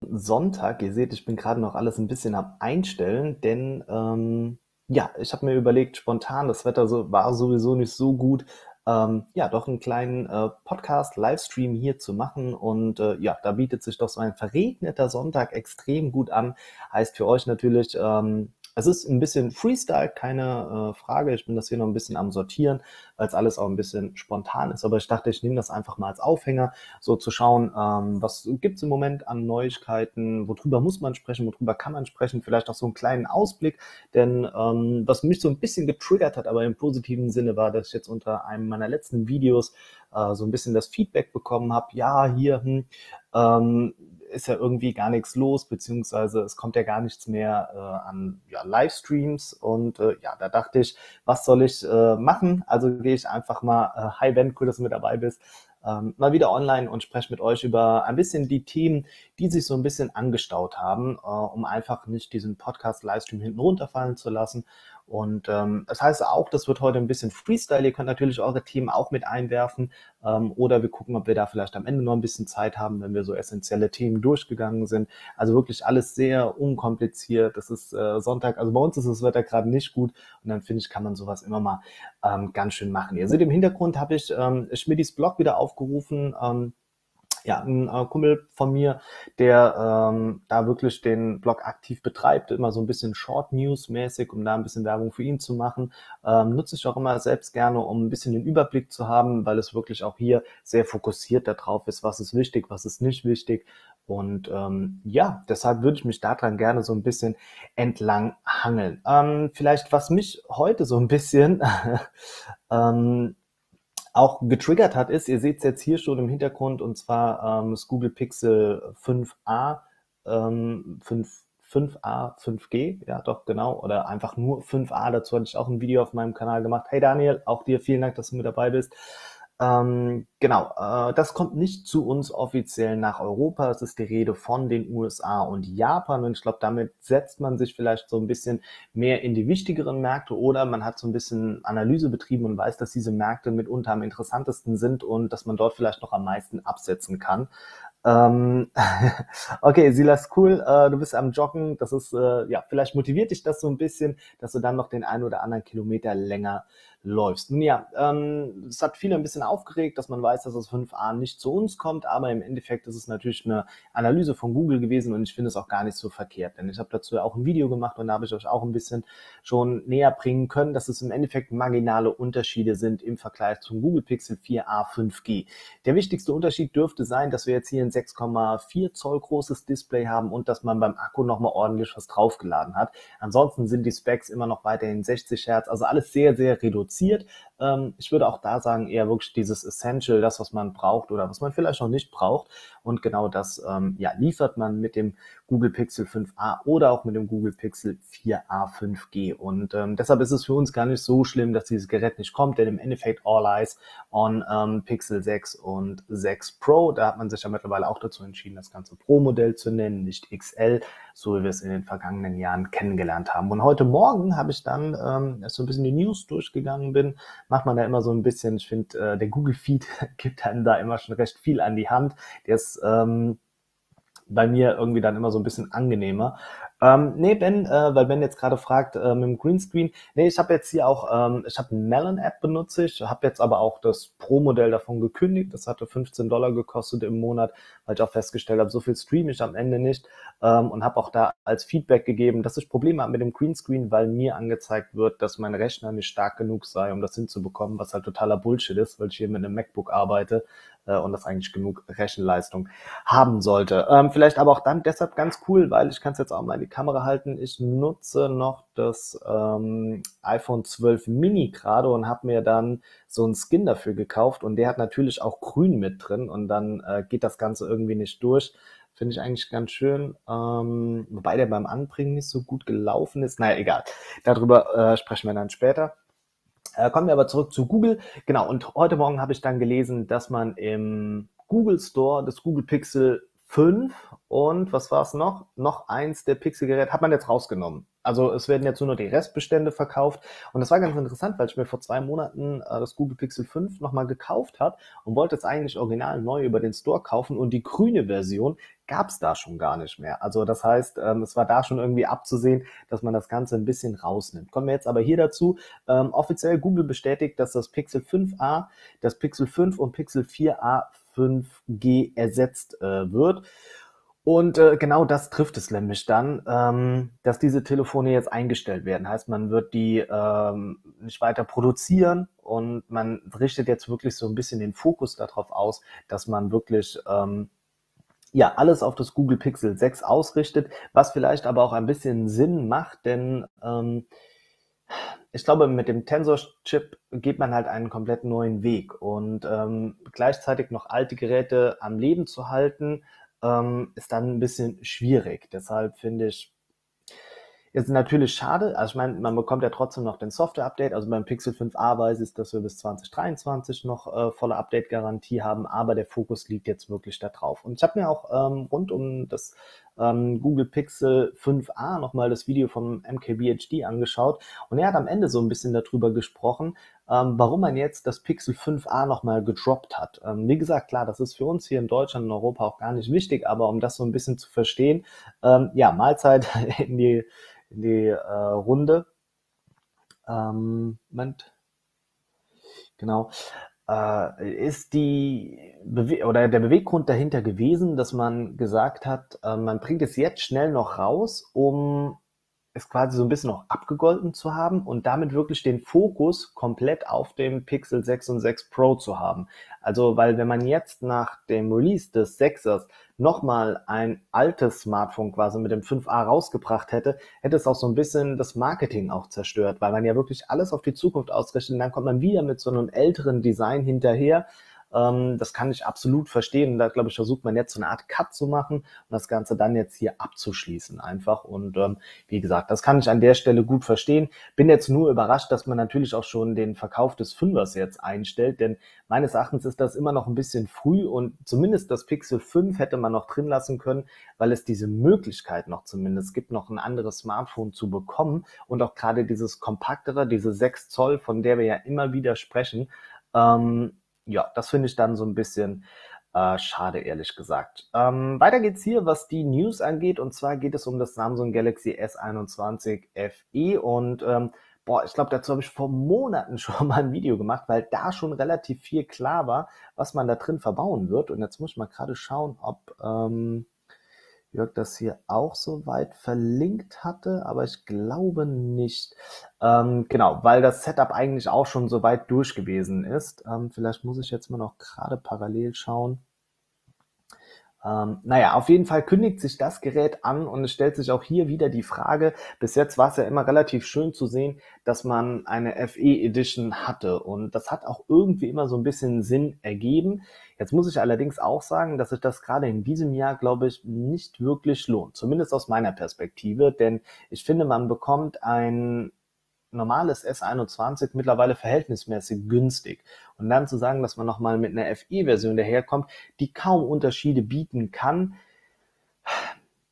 Sonntag. Ihr seht, ich bin gerade noch alles ein bisschen am Einstellen, denn ähm, ja, ich habe mir überlegt, spontan, das Wetter so, war sowieso nicht so gut, ähm, ja, doch einen kleinen äh, Podcast, Livestream hier zu machen. Und äh, ja, da bietet sich doch so ein verregneter Sonntag extrem gut an. Heißt für euch natürlich, ähm, es ist ein bisschen Freestyle, keine äh, Frage. Ich bin das hier noch ein bisschen am Sortieren, weil es alles auch ein bisschen spontan ist. Aber ich dachte, ich nehme das einfach mal als Aufhänger, so zu schauen, ähm, was gibt's im Moment an Neuigkeiten, worüber muss man sprechen, worüber kann man sprechen, vielleicht auch so einen kleinen Ausblick. Denn ähm, was mich so ein bisschen getriggert hat, aber im positiven Sinne war, dass ich jetzt unter einem meiner letzten Videos äh, so ein bisschen das Feedback bekommen habe, ja, hier, hm, ähm, ist ja irgendwie gar nichts los, beziehungsweise es kommt ja gar nichts mehr äh, an ja, Livestreams. Und äh, ja, da dachte ich, was soll ich äh, machen? Also gehe ich einfach mal, äh, hi Ben, cool, dass du mit dabei bist, ähm, mal wieder online und spreche mit euch über ein bisschen die Themen, die sich so ein bisschen angestaut haben, äh, um einfach nicht diesen Podcast-Livestream hinten runterfallen zu lassen und ähm, das heißt auch, das wird heute ein bisschen Freestyle. Ihr könnt natürlich eure Themen auch mit einwerfen ähm, oder wir gucken, ob wir da vielleicht am Ende noch ein bisschen Zeit haben, wenn wir so essentielle Themen durchgegangen sind. Also wirklich alles sehr unkompliziert. Das ist äh, Sonntag, also bei uns ist das Wetter gerade nicht gut und dann finde ich, kann man sowas immer mal ähm, ganz schön machen. Ihr seht im Hintergrund habe ich ähm, Schmidis Blog wieder aufgerufen. Ähm, ja, ein äh, Kumpel von mir, der ähm, da wirklich den Blog aktiv betreibt, immer so ein bisschen Short News mäßig, um da ein bisschen Werbung für ihn zu machen. Ähm, nutze ich auch immer selbst gerne, um ein bisschen den Überblick zu haben, weil es wirklich auch hier sehr fokussiert darauf ist, was ist wichtig, was ist nicht wichtig. Und ähm, ja, deshalb würde ich mich daran gerne so ein bisschen entlang hangeln. Ähm, vielleicht, was mich heute so ein bisschen ähm, auch getriggert hat, ist, ihr seht es jetzt hier schon im Hintergrund, und zwar ähm, das Google Pixel 5a, ähm, 5, 5a, 5G, ja doch, genau, oder einfach nur 5a, dazu hatte ich auch ein Video auf meinem Kanal gemacht. Hey Daniel, auch dir vielen Dank, dass du mit dabei bist. Ähm, genau, äh, das kommt nicht zu uns offiziell nach Europa. Es ist die Rede von den USA und Japan. Und ich glaube, damit setzt man sich vielleicht so ein bisschen mehr in die wichtigeren Märkte oder man hat so ein bisschen Analyse betrieben und weiß, dass diese Märkte mitunter am interessantesten sind und dass man dort vielleicht noch am meisten absetzen kann. Ähm, okay, Silas, cool, äh, du bist am Joggen. Das ist, äh, ja, vielleicht motiviert dich das so ein bisschen, dass du dann noch den einen oder anderen Kilometer länger läufst. Nun ja, ähm, es hat viele ein bisschen aufgeregt, dass man weiß, dass das 5a nicht zu uns kommt, aber im Endeffekt ist es natürlich eine Analyse von Google gewesen und ich finde es auch gar nicht so verkehrt, denn ich habe dazu ja auch ein Video gemacht und da habe ich euch auch ein bisschen schon näher bringen können, dass es im Endeffekt marginale Unterschiede sind im Vergleich zum Google Pixel 4a 5G. Der wichtigste Unterschied dürfte sein, dass wir jetzt hier ein 6,4 Zoll großes Display haben und dass man beim Akku nochmal ordentlich was draufgeladen hat. Ansonsten sind die Specs immer noch weiterhin 60 Hertz, also alles sehr, sehr reduziert reduziert. Ähm, ich würde auch da sagen, eher wirklich dieses Essential, das, was man braucht oder was man vielleicht noch nicht braucht. Und genau das ähm, ja, liefert man mit dem Google Pixel 5a oder auch mit dem Google Pixel 4a 5G. Und ähm, deshalb ist es für uns gar nicht so schlimm, dass dieses Gerät nicht kommt, denn im Endeffekt all eyes on ähm, Pixel 6 und 6 Pro. Da hat man sich ja mittlerweile auch dazu entschieden, das ganze Pro-Modell zu nennen, nicht XL, so wie wir es in den vergangenen Jahren kennengelernt haben. Und heute Morgen habe ich dann ähm, so ein bisschen die News durchgegangen bin, macht man da immer so ein bisschen, ich finde, äh, der Google Feed gibt einem da immer schon recht viel an die Hand. Der ist ähm, bei mir irgendwie dann immer so ein bisschen angenehmer. Ähm, nee, Ben, äh, weil Ben jetzt gerade fragt äh, mit dem Greenscreen. Nee, ich habe jetzt hier auch, ähm, ich habe eine Melon-App benutze ich, habe jetzt aber auch das Pro-Modell davon gekündigt. Das hatte 15 Dollar gekostet im Monat, weil ich auch festgestellt habe, so viel streame ich am Ende nicht ähm, und habe auch da als Feedback gegeben, dass ich Probleme habe mit dem Greenscreen, weil mir angezeigt wird, dass mein Rechner nicht stark genug sei, um das hinzubekommen, was halt totaler Bullshit ist, weil ich hier mit einem MacBook arbeite äh, und das eigentlich genug Rechenleistung haben sollte. Ähm, vielleicht aber auch dann deshalb ganz cool, weil ich kann es jetzt auch mal in Kamera halten. Ich nutze noch das ähm, iPhone 12 Mini gerade und habe mir dann so einen Skin dafür gekauft und der hat natürlich auch grün mit drin und dann äh, geht das Ganze irgendwie nicht durch. Finde ich eigentlich ganz schön. Ähm, wobei der beim Anbringen nicht so gut gelaufen ist. Naja, egal. Darüber äh, sprechen wir dann später. Äh, kommen wir aber zurück zu Google. Genau, und heute Morgen habe ich dann gelesen, dass man im Google Store das Google Pixel 5 und was war es noch? Noch eins der Pixel-Geräte hat man jetzt rausgenommen. Also es werden jetzt nur noch die Restbestände verkauft. Und das war ganz interessant, weil ich mir vor zwei Monaten äh, das Google Pixel 5 nochmal gekauft habe und wollte es eigentlich original neu über den Store kaufen. Und die grüne Version gab es da schon gar nicht mehr. Also das heißt, ähm, es war da schon irgendwie abzusehen, dass man das Ganze ein bisschen rausnimmt. Kommen wir jetzt aber hier dazu. Ähm, offiziell Google bestätigt, dass das Pixel 5a, das Pixel 5 und Pixel 4a 5G ersetzt äh, wird. Und äh, genau das trifft es nämlich dann, ähm, dass diese Telefone jetzt eingestellt werden. Heißt, man wird die ähm, nicht weiter produzieren und man richtet jetzt wirklich so ein bisschen den Fokus darauf aus, dass man wirklich ähm, ja alles auf das Google Pixel 6 ausrichtet, was vielleicht aber auch ein bisschen Sinn macht, denn ähm, ich glaube, mit dem Tensor-Chip geht man halt einen komplett neuen Weg und ähm, gleichzeitig noch alte Geräte am Leben zu halten, ähm, ist dann ein bisschen schwierig. Deshalb finde ich, ist natürlich schade. Also ich meine, man bekommt ja trotzdem noch den Software-Update. Also beim Pixel 5a weiß ich, dass wir bis 2023 noch äh, volle Update-Garantie haben, aber der Fokus liegt jetzt wirklich da drauf. Und ich habe mir auch ähm, rund um das ähm, Google Pixel 5a nochmal das Video vom MKBHD angeschaut und er hat am Ende so ein bisschen darüber gesprochen, ähm, warum man jetzt das Pixel 5a nochmal gedroppt hat. Ähm, wie gesagt, klar, das ist für uns hier in Deutschland und Europa auch gar nicht wichtig, aber um das so ein bisschen zu verstehen, ähm, ja, Mahlzeit in die, in die äh, Runde. Ähm, Moment. Genau ist die Bewe oder der Beweggrund dahinter gewesen, dass man gesagt hat, äh, man bringt es jetzt schnell noch raus, um es quasi so ein bisschen noch abgegolten zu haben und damit wirklich den Fokus komplett auf dem Pixel 6 und 6 Pro zu haben. Also, weil wenn man jetzt nach dem Release des 6ers nochmal ein altes Smartphone quasi mit dem 5a rausgebracht hätte, hätte es auch so ein bisschen das Marketing auch zerstört, weil man ja wirklich alles auf die Zukunft ausrichtet und dann kommt man wieder mit so einem älteren Design hinterher ähm, das kann ich absolut verstehen. Da, glaube ich, versucht man jetzt so eine Art Cut zu machen und das Ganze dann jetzt hier abzuschließen einfach. Und ähm, wie gesagt, das kann ich an der Stelle gut verstehen. Bin jetzt nur überrascht, dass man natürlich auch schon den Verkauf des Fünfers jetzt einstellt, denn meines Erachtens ist das immer noch ein bisschen früh und zumindest das Pixel 5 hätte man noch drin lassen können, weil es diese Möglichkeit noch zumindest gibt, noch ein anderes Smartphone zu bekommen und auch gerade dieses kompaktere, diese 6 Zoll, von der wir ja immer wieder sprechen, ähm, ja, das finde ich dann so ein bisschen äh, schade, ehrlich gesagt. Ähm, weiter geht's hier, was die News angeht. Und zwar geht es um das Samsung Galaxy S21 FE. Und ähm, boah, ich glaube, dazu habe ich vor Monaten schon mal ein Video gemacht, weil da schon relativ viel klar war, was man da drin verbauen wird. Und jetzt muss ich mal gerade schauen, ob ähm, Jörg das hier auch soweit verlinkt hatte, aber ich glaube nicht. Ähm, genau, weil das Setup eigentlich auch schon soweit durch gewesen ist. Ähm, vielleicht muss ich jetzt mal noch gerade parallel schauen. Ähm, naja, auf jeden Fall kündigt sich das Gerät an und es stellt sich auch hier wieder die Frage, bis jetzt war es ja immer relativ schön zu sehen, dass man eine FE Edition hatte und das hat auch irgendwie immer so ein bisschen Sinn ergeben. Jetzt muss ich allerdings auch sagen, dass sich das gerade in diesem Jahr, glaube ich, nicht wirklich lohnt, zumindest aus meiner Perspektive, denn ich finde, man bekommt ein normales S21 mittlerweile verhältnismäßig günstig. Und dann zu sagen, dass man nochmal mit einer FE-Version daherkommt, die kaum Unterschiede bieten kann,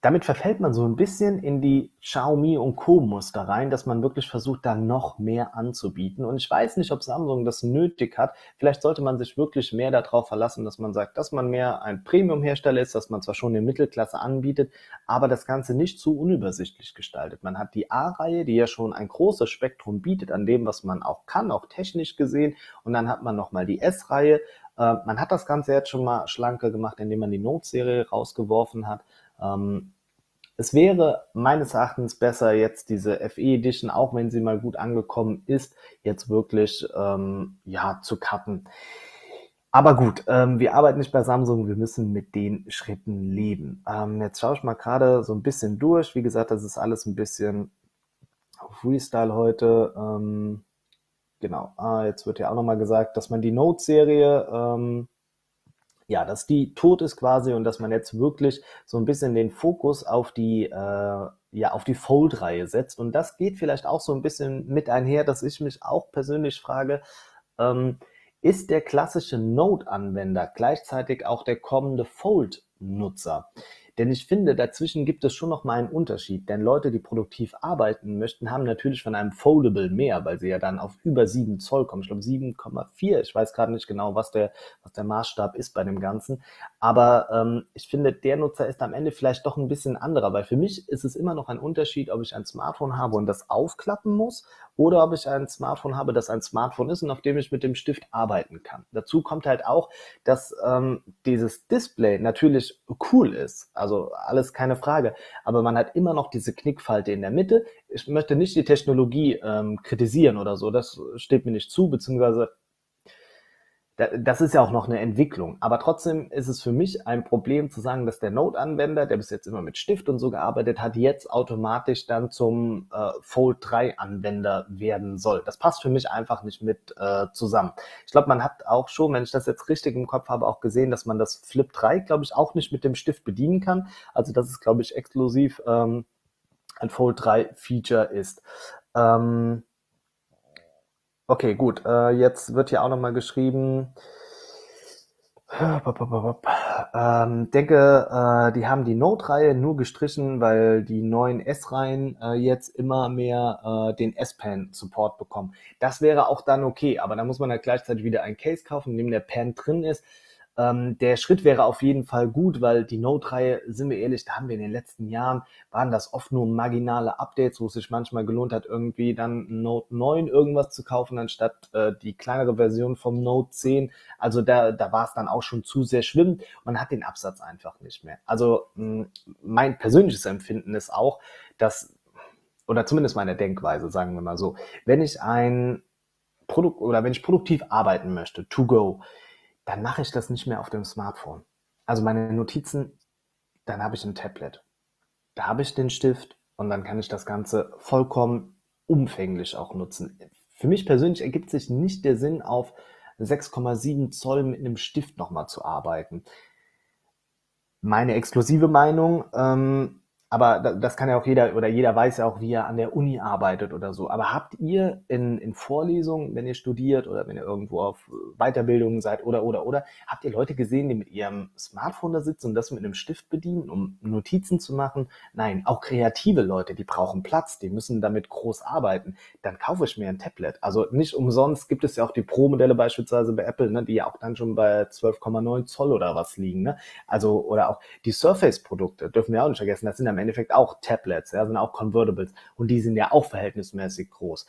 damit verfällt man so ein bisschen in die Xiaomi und Co. Muster rein, dass man wirklich versucht, da noch mehr anzubieten. Und ich weiß nicht, ob Samsung das nötig hat. Vielleicht sollte man sich wirklich mehr darauf verlassen, dass man sagt, dass man mehr ein Premium-Hersteller ist, dass man zwar schon eine Mittelklasse anbietet, aber das Ganze nicht zu unübersichtlich gestaltet. Man hat die A-Reihe, die ja schon ein großes Spektrum bietet an dem, was man auch kann, auch technisch gesehen. Und dann hat man nochmal die S-Reihe. Äh, man hat das Ganze jetzt schon mal schlanker gemacht, indem man die Note-Serie rausgeworfen hat. Ähm, es wäre meines Erachtens besser, jetzt diese FE Edition, auch wenn sie mal gut angekommen ist, jetzt wirklich ähm, ja zu cutten. Aber gut, ähm, wir arbeiten nicht bei Samsung, wir müssen mit den Schritten leben. Ähm, jetzt schaue ich mal gerade so ein bisschen durch. Wie gesagt, das ist alles ein bisschen Freestyle heute. Ähm, genau, ah, jetzt wird ja auch nochmal gesagt, dass man die Note-Serie ähm, ja, dass die tot ist quasi und dass man jetzt wirklich so ein bisschen den Fokus auf die, äh, ja, auf die Fold-Reihe setzt. Und das geht vielleicht auch so ein bisschen mit einher, dass ich mich auch persönlich frage, ähm, ist der klassische Note-Anwender gleichzeitig auch der kommende Fold Nutzer. Denn ich finde, dazwischen gibt es schon noch mal einen Unterschied. Denn Leute, die produktiv arbeiten möchten, haben natürlich von einem Foldable mehr, weil sie ja dann auf über 7 Zoll kommen. Ich glaube 7,4. Ich weiß gerade nicht genau, was der, was der Maßstab ist bei dem Ganzen. Aber ähm, ich finde, der Nutzer ist am Ende vielleicht doch ein bisschen anderer, weil für mich ist es immer noch ein Unterschied, ob ich ein Smartphone habe und das aufklappen muss oder ob ich ein Smartphone habe, das ein Smartphone ist und auf dem ich mit dem Stift arbeiten kann. Dazu kommt halt auch, dass ähm, dieses Display natürlich cool ist. Also alles keine Frage. Aber man hat immer noch diese Knickfalte in der Mitte. Ich möchte nicht die Technologie ähm, kritisieren oder so. Das steht mir nicht zu, beziehungsweise das ist ja auch noch eine Entwicklung. Aber trotzdem ist es für mich ein Problem zu sagen, dass der Node-Anwender, der bis jetzt immer mit Stift und so gearbeitet hat, jetzt automatisch dann zum äh, Fold 3-Anwender werden soll. Das passt für mich einfach nicht mit äh, zusammen. Ich glaube, man hat auch schon, wenn ich das jetzt richtig im Kopf habe, auch gesehen, dass man das Flip 3, glaube ich, auch nicht mit dem Stift bedienen kann. Also das ist, glaube ich, exklusiv ähm, ein Fold 3-Feature ist. Ähm, Okay, gut. Äh, jetzt wird hier auch nochmal geschrieben. Ähm, denke, äh, die haben die Note-Reihe nur gestrichen, weil die neuen S-Reihen äh, jetzt immer mehr äh, den S-Pen-Support bekommen. Das wäre auch dann okay, aber da muss man halt gleichzeitig wieder ein Case kaufen, in dem der Pen drin ist. Ähm, der Schritt wäre auf jeden Fall gut, weil die Note-Reihe, sind wir ehrlich, da haben wir in den letzten Jahren, waren das oft nur marginale Updates, wo es sich manchmal gelohnt hat, irgendwie dann Note 9 irgendwas zu kaufen, anstatt äh, die kleinere Version vom Note 10. Also da, da war es dann auch schon zu sehr schlimm. Man hat den Absatz einfach nicht mehr. Also mh, mein persönliches Empfinden ist auch, dass, oder zumindest meine Denkweise, sagen wir mal so, wenn ich ein Produkt oder wenn ich produktiv arbeiten möchte, to go, dann mache ich das nicht mehr auf dem Smartphone. Also meine Notizen, dann habe ich ein Tablet. Da habe ich den Stift und dann kann ich das Ganze vollkommen umfänglich auch nutzen. Für mich persönlich ergibt sich nicht der Sinn, auf 6,7 Zoll mit einem Stift nochmal zu arbeiten. Meine exklusive Meinung, ähm, aber das kann ja auch jeder oder jeder weiß ja auch, wie er an der Uni arbeitet oder so. Aber habt ihr in, in Vorlesungen, wenn ihr studiert oder wenn ihr irgendwo auf Weiterbildungen seid oder oder oder, habt ihr Leute gesehen, die mit ihrem Smartphone da sitzen und das mit einem Stift bedienen, um Notizen zu machen? Nein, auch kreative Leute, die brauchen Platz, die müssen damit groß arbeiten. Dann kaufe ich mir ein Tablet. Also nicht umsonst gibt es ja auch die Pro-Modelle beispielsweise bei Apple, ne, die ja auch dann schon bei 12,9 Zoll oder was liegen. Ne? Also oder auch die Surface-Produkte dürfen wir auch nicht vergessen. Das sind am Endeffekt auch Tablets, ja, sind auch Convertibles und die sind ja auch verhältnismäßig groß.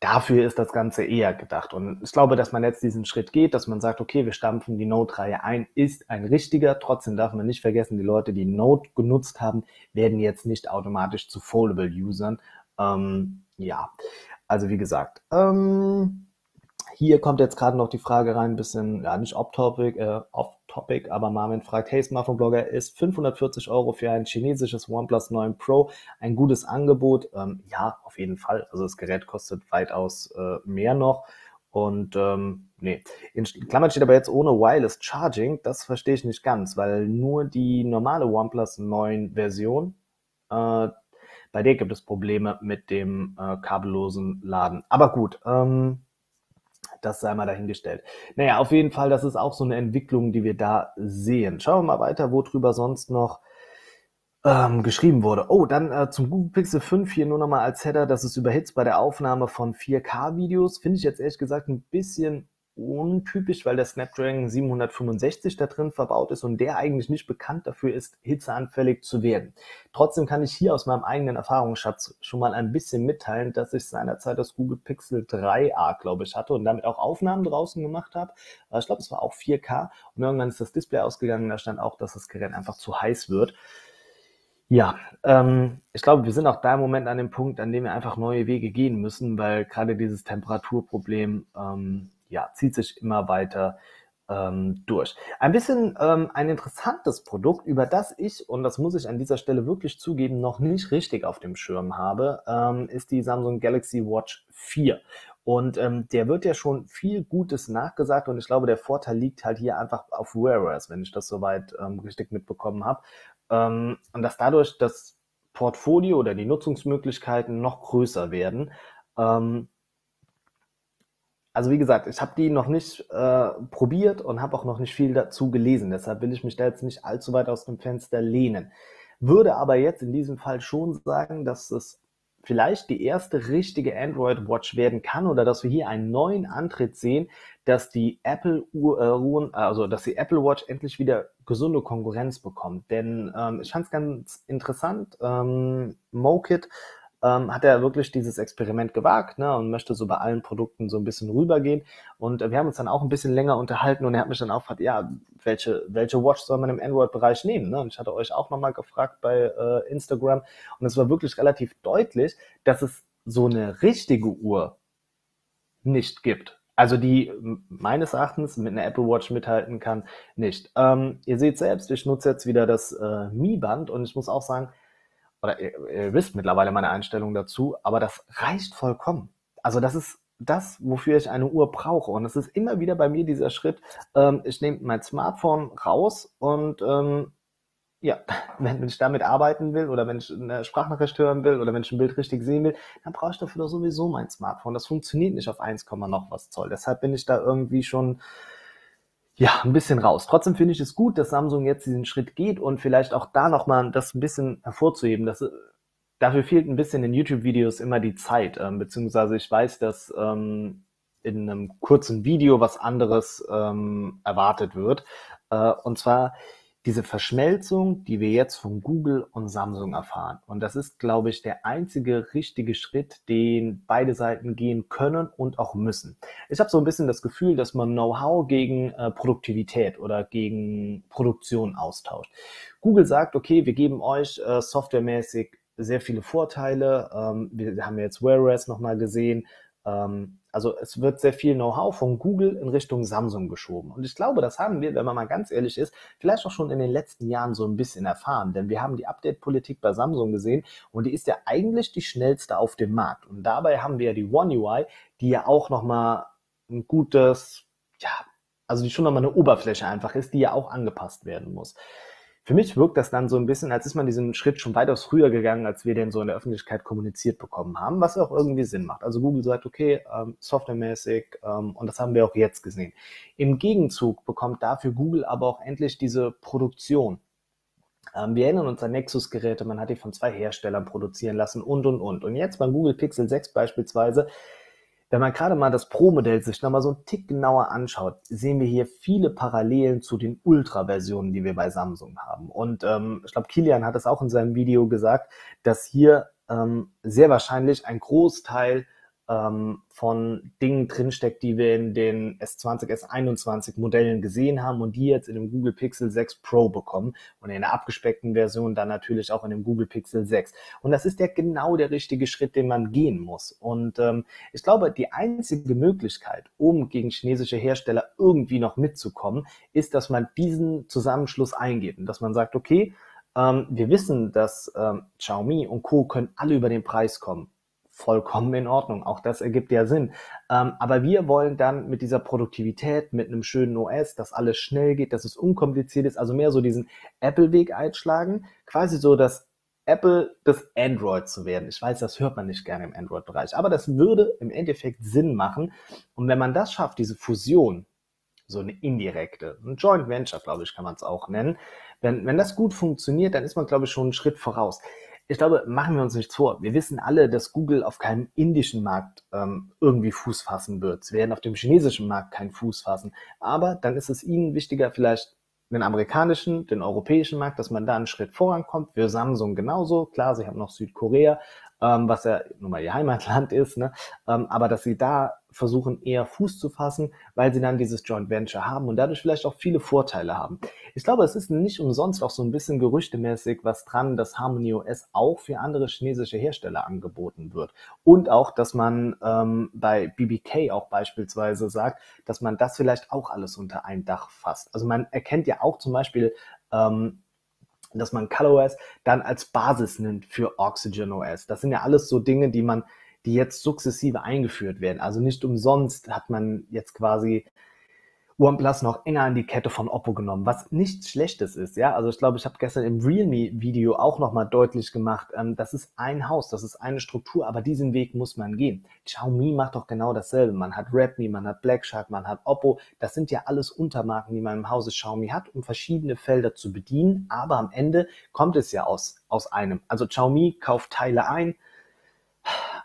Dafür ist das Ganze eher gedacht. Und ich glaube, dass man jetzt diesen Schritt geht, dass man sagt, okay, wir stampfen die Note-Reihe ein, ist ein richtiger. Trotzdem darf man nicht vergessen, die Leute, die Note genutzt haben, werden jetzt nicht automatisch zu Foldable-Usern. Ähm, ja, also wie gesagt, ähm, hier kommt jetzt gerade noch die Frage rein, ein bisschen, ja, nicht off-topic, äh, off-topic, aber Marvin fragt, hey, Smartphone-Blogger, ist 540 Euro für ein chinesisches OnePlus 9 Pro ein gutes Angebot? Ähm, ja, auf jeden Fall. Also das Gerät kostet weitaus äh, mehr noch. Und ähm, nee, in Klammern steht aber jetzt ohne Wireless Charging. Das verstehe ich nicht ganz, weil nur die normale OnePlus 9 Version, äh, bei der gibt es Probleme mit dem äh, kabellosen Laden. Aber gut, ähm, das sei mal dahingestellt. Naja, auf jeden Fall, das ist auch so eine Entwicklung, die wir da sehen. Schauen wir mal weiter, worüber sonst noch ähm, geschrieben wurde. Oh, dann äh, zum Google Pixel 5 hier nur nochmal als Header, dass es überhitzt bei der Aufnahme von 4K-Videos. Finde ich jetzt ehrlich gesagt ein bisschen untypisch, weil der Snapdragon 765 da drin verbaut ist und der eigentlich nicht bekannt dafür ist, hitzeanfällig zu werden. Trotzdem kann ich hier aus meinem eigenen Erfahrungsschatz schon mal ein bisschen mitteilen, dass ich seinerzeit das Google Pixel 3a, glaube ich, hatte und damit auch Aufnahmen draußen gemacht habe. Ich glaube, es war auch 4K und irgendwann ist das Display ausgegangen, da stand auch, dass das Gerät einfach zu heiß wird. Ja, ähm, ich glaube, wir sind auch da im Moment an dem Punkt, an dem wir einfach neue Wege gehen müssen, weil gerade dieses Temperaturproblem ähm, ja, zieht sich immer weiter ähm, durch. Ein bisschen ähm, ein interessantes Produkt, über das ich, und das muss ich an dieser Stelle wirklich zugeben, noch nicht richtig auf dem Schirm habe, ähm, ist die Samsung Galaxy Watch 4. Und ähm, der wird ja schon viel Gutes nachgesagt und ich glaube, der Vorteil liegt halt hier einfach auf Wearers, wenn ich das soweit ähm, richtig mitbekommen habe. Ähm, und dass dadurch das Portfolio oder die Nutzungsmöglichkeiten noch größer werden. Ähm, also wie gesagt, ich habe die noch nicht äh, probiert und habe auch noch nicht viel dazu gelesen. Deshalb will ich mich da jetzt nicht allzu weit aus dem Fenster lehnen. Würde aber jetzt in diesem Fall schon sagen, dass es vielleicht die erste richtige Android Watch werden kann oder dass wir hier einen neuen Antritt sehen, dass die Apple Uhr, äh, also dass die Apple Watch endlich wieder gesunde Konkurrenz bekommt. Denn ähm, ich fand es ganz interessant. Ähm, MoKit ähm, hat er wirklich dieses Experiment gewagt ne, und möchte so bei allen Produkten so ein bisschen rübergehen. Und äh, wir haben uns dann auch ein bisschen länger unterhalten und er hat mich dann auch gefragt, ja, welche, welche Watch soll man im Android-Bereich nehmen? Ne? Und ich hatte euch auch nochmal gefragt bei äh, Instagram und es war wirklich relativ deutlich, dass es so eine richtige Uhr nicht gibt. Also die meines Erachtens mit einer Apple Watch mithalten kann, nicht. Ähm, ihr seht selbst, ich nutze jetzt wieder das äh, Mi-Band und ich muss auch sagen, oder ihr, ihr wisst mittlerweile meine Einstellung dazu, aber das reicht vollkommen. Also das ist das, wofür ich eine Uhr brauche. Und es ist immer wieder bei mir dieser Schritt, ähm, ich nehme mein Smartphone raus und ähm, ja, wenn, wenn ich damit arbeiten will oder wenn ich eine Sprachnachricht hören will oder wenn ich ein Bild richtig sehen will, dann brauche ich dafür doch sowieso mein Smartphone. Das funktioniert nicht auf 1, noch was Zoll. Deshalb bin ich da irgendwie schon ja, ein bisschen raus. Trotzdem finde ich es gut, dass Samsung jetzt diesen Schritt geht und vielleicht auch da nochmal das ein bisschen hervorzuheben. Dass, äh, dafür fehlt ein bisschen in YouTube-Videos immer die Zeit, ähm, beziehungsweise ich weiß, dass ähm, in einem kurzen Video was anderes ähm, erwartet wird. Äh, und zwar diese Verschmelzung, die wir jetzt von Google und Samsung erfahren. Und das ist, glaube ich, der einzige richtige Schritt, den beide Seiten gehen können und auch müssen. Ich habe so ein bisschen das Gefühl, dass man Know-how gegen äh, Produktivität oder gegen Produktion austauscht. Google sagt, okay, wir geben euch äh, softwaremäßig sehr viele Vorteile. Ähm, wir haben jetzt Wear OS nochmal gesehen. Ähm, also es wird sehr viel Know-how von Google in Richtung Samsung geschoben. Und ich glaube, das haben wir, wenn man mal ganz ehrlich ist, vielleicht auch schon in den letzten Jahren so ein bisschen erfahren. Denn wir haben die Update-Politik bei Samsung gesehen und die ist ja eigentlich die schnellste auf dem Markt. Und dabei haben wir ja die One UI, die ja auch nochmal ein gutes, ja, also die schon nochmal eine Oberfläche einfach ist, die ja auch angepasst werden muss. Für mich wirkt das dann so ein bisschen, als ist man diesen Schritt schon weitaus früher gegangen, als wir den so in der Öffentlichkeit kommuniziert bekommen haben, was auch irgendwie Sinn macht. Also Google sagt, okay, ähm, softwaremäßig, ähm, und das haben wir auch jetzt gesehen. Im Gegenzug bekommt dafür Google aber auch endlich diese Produktion. Ähm, wir erinnern uns an Nexus-Geräte, man hat die von zwei Herstellern produzieren lassen und, und, und. Und jetzt beim Google Pixel 6 beispielsweise wenn man gerade mal das Pro-Modell sich nochmal so einen Tick genauer anschaut, sehen wir hier viele Parallelen zu den Ultra-Versionen, die wir bei Samsung haben. Und ähm, ich glaube, Kilian hat es auch in seinem Video gesagt, dass hier ähm, sehr wahrscheinlich ein Großteil ähm, von Dingen drinsteckt, die wir in den S20, S21 Modellen gesehen haben und die jetzt in dem Google Pixel 6 Pro bekommen und in der abgespeckten Version dann natürlich auch in dem Google Pixel 6. Und das ist ja genau der richtige Schritt, den man gehen muss. Und ähm, ich glaube, die einzige Möglichkeit, um gegen chinesische Hersteller irgendwie noch mitzukommen, ist, dass man diesen Zusammenschluss eingeht und dass man sagt, okay, ähm, wir wissen, dass ähm, Xiaomi und Co. können alle über den Preis kommen vollkommen in Ordnung. Auch das ergibt ja Sinn. Ähm, aber wir wollen dann mit dieser Produktivität, mit einem schönen OS, dass alles schnell geht, dass es unkompliziert ist, also mehr so diesen Apple-Weg einschlagen, quasi so das Apple des Android zu werden. Ich weiß, das hört man nicht gerne im Android-Bereich, aber das würde im Endeffekt Sinn machen. Und wenn man das schafft, diese Fusion, so eine indirekte, ein Joint Venture, glaube ich, kann man es auch nennen, wenn, wenn das gut funktioniert, dann ist man, glaube ich, schon einen Schritt voraus ich glaube, machen wir uns nichts vor. Wir wissen alle, dass Google auf keinem indischen Markt ähm, irgendwie Fuß fassen wird. Sie werden auf dem chinesischen Markt keinen Fuß fassen. Aber dann ist es ihnen wichtiger, vielleicht den amerikanischen, den europäischen Markt, dass man da einen Schritt vorankommt. Für Samsung genauso. Klar, sie haben noch Südkorea, ähm, was ja nun mal ihr Heimatland ist, ne? Ähm, aber dass sie da versuchen, eher Fuß zu fassen, weil sie dann dieses Joint Venture haben und dadurch vielleicht auch viele Vorteile haben. Ich glaube, es ist nicht umsonst auch so ein bisschen gerüchtemäßig was dran, dass Harmony OS auch für andere chinesische Hersteller angeboten wird. Und auch, dass man ähm, bei BBK auch beispielsweise sagt, dass man das vielleicht auch alles unter ein Dach fasst. Also man erkennt ja auch zum Beispiel ähm, dass man ColorOS dann als Basis nimmt für OxygenOS. Das sind ja alles so Dinge, die man, die jetzt sukzessive eingeführt werden. Also nicht umsonst hat man jetzt quasi OnePlus noch enger an die Kette von Oppo genommen, was nichts Schlechtes ist, ja. Also ich glaube, ich habe gestern im Realme-Video auch nochmal deutlich gemacht, ähm, das ist ein Haus, das ist eine Struktur, aber diesen Weg muss man gehen. Xiaomi macht doch genau dasselbe. Man hat Redmi, man hat Black Shark, man hat Oppo. Das sind ja alles Untermarken, die man im Hause Xiaomi hat, um verschiedene Felder zu bedienen. Aber am Ende kommt es ja aus, aus einem. Also Xiaomi kauft Teile ein,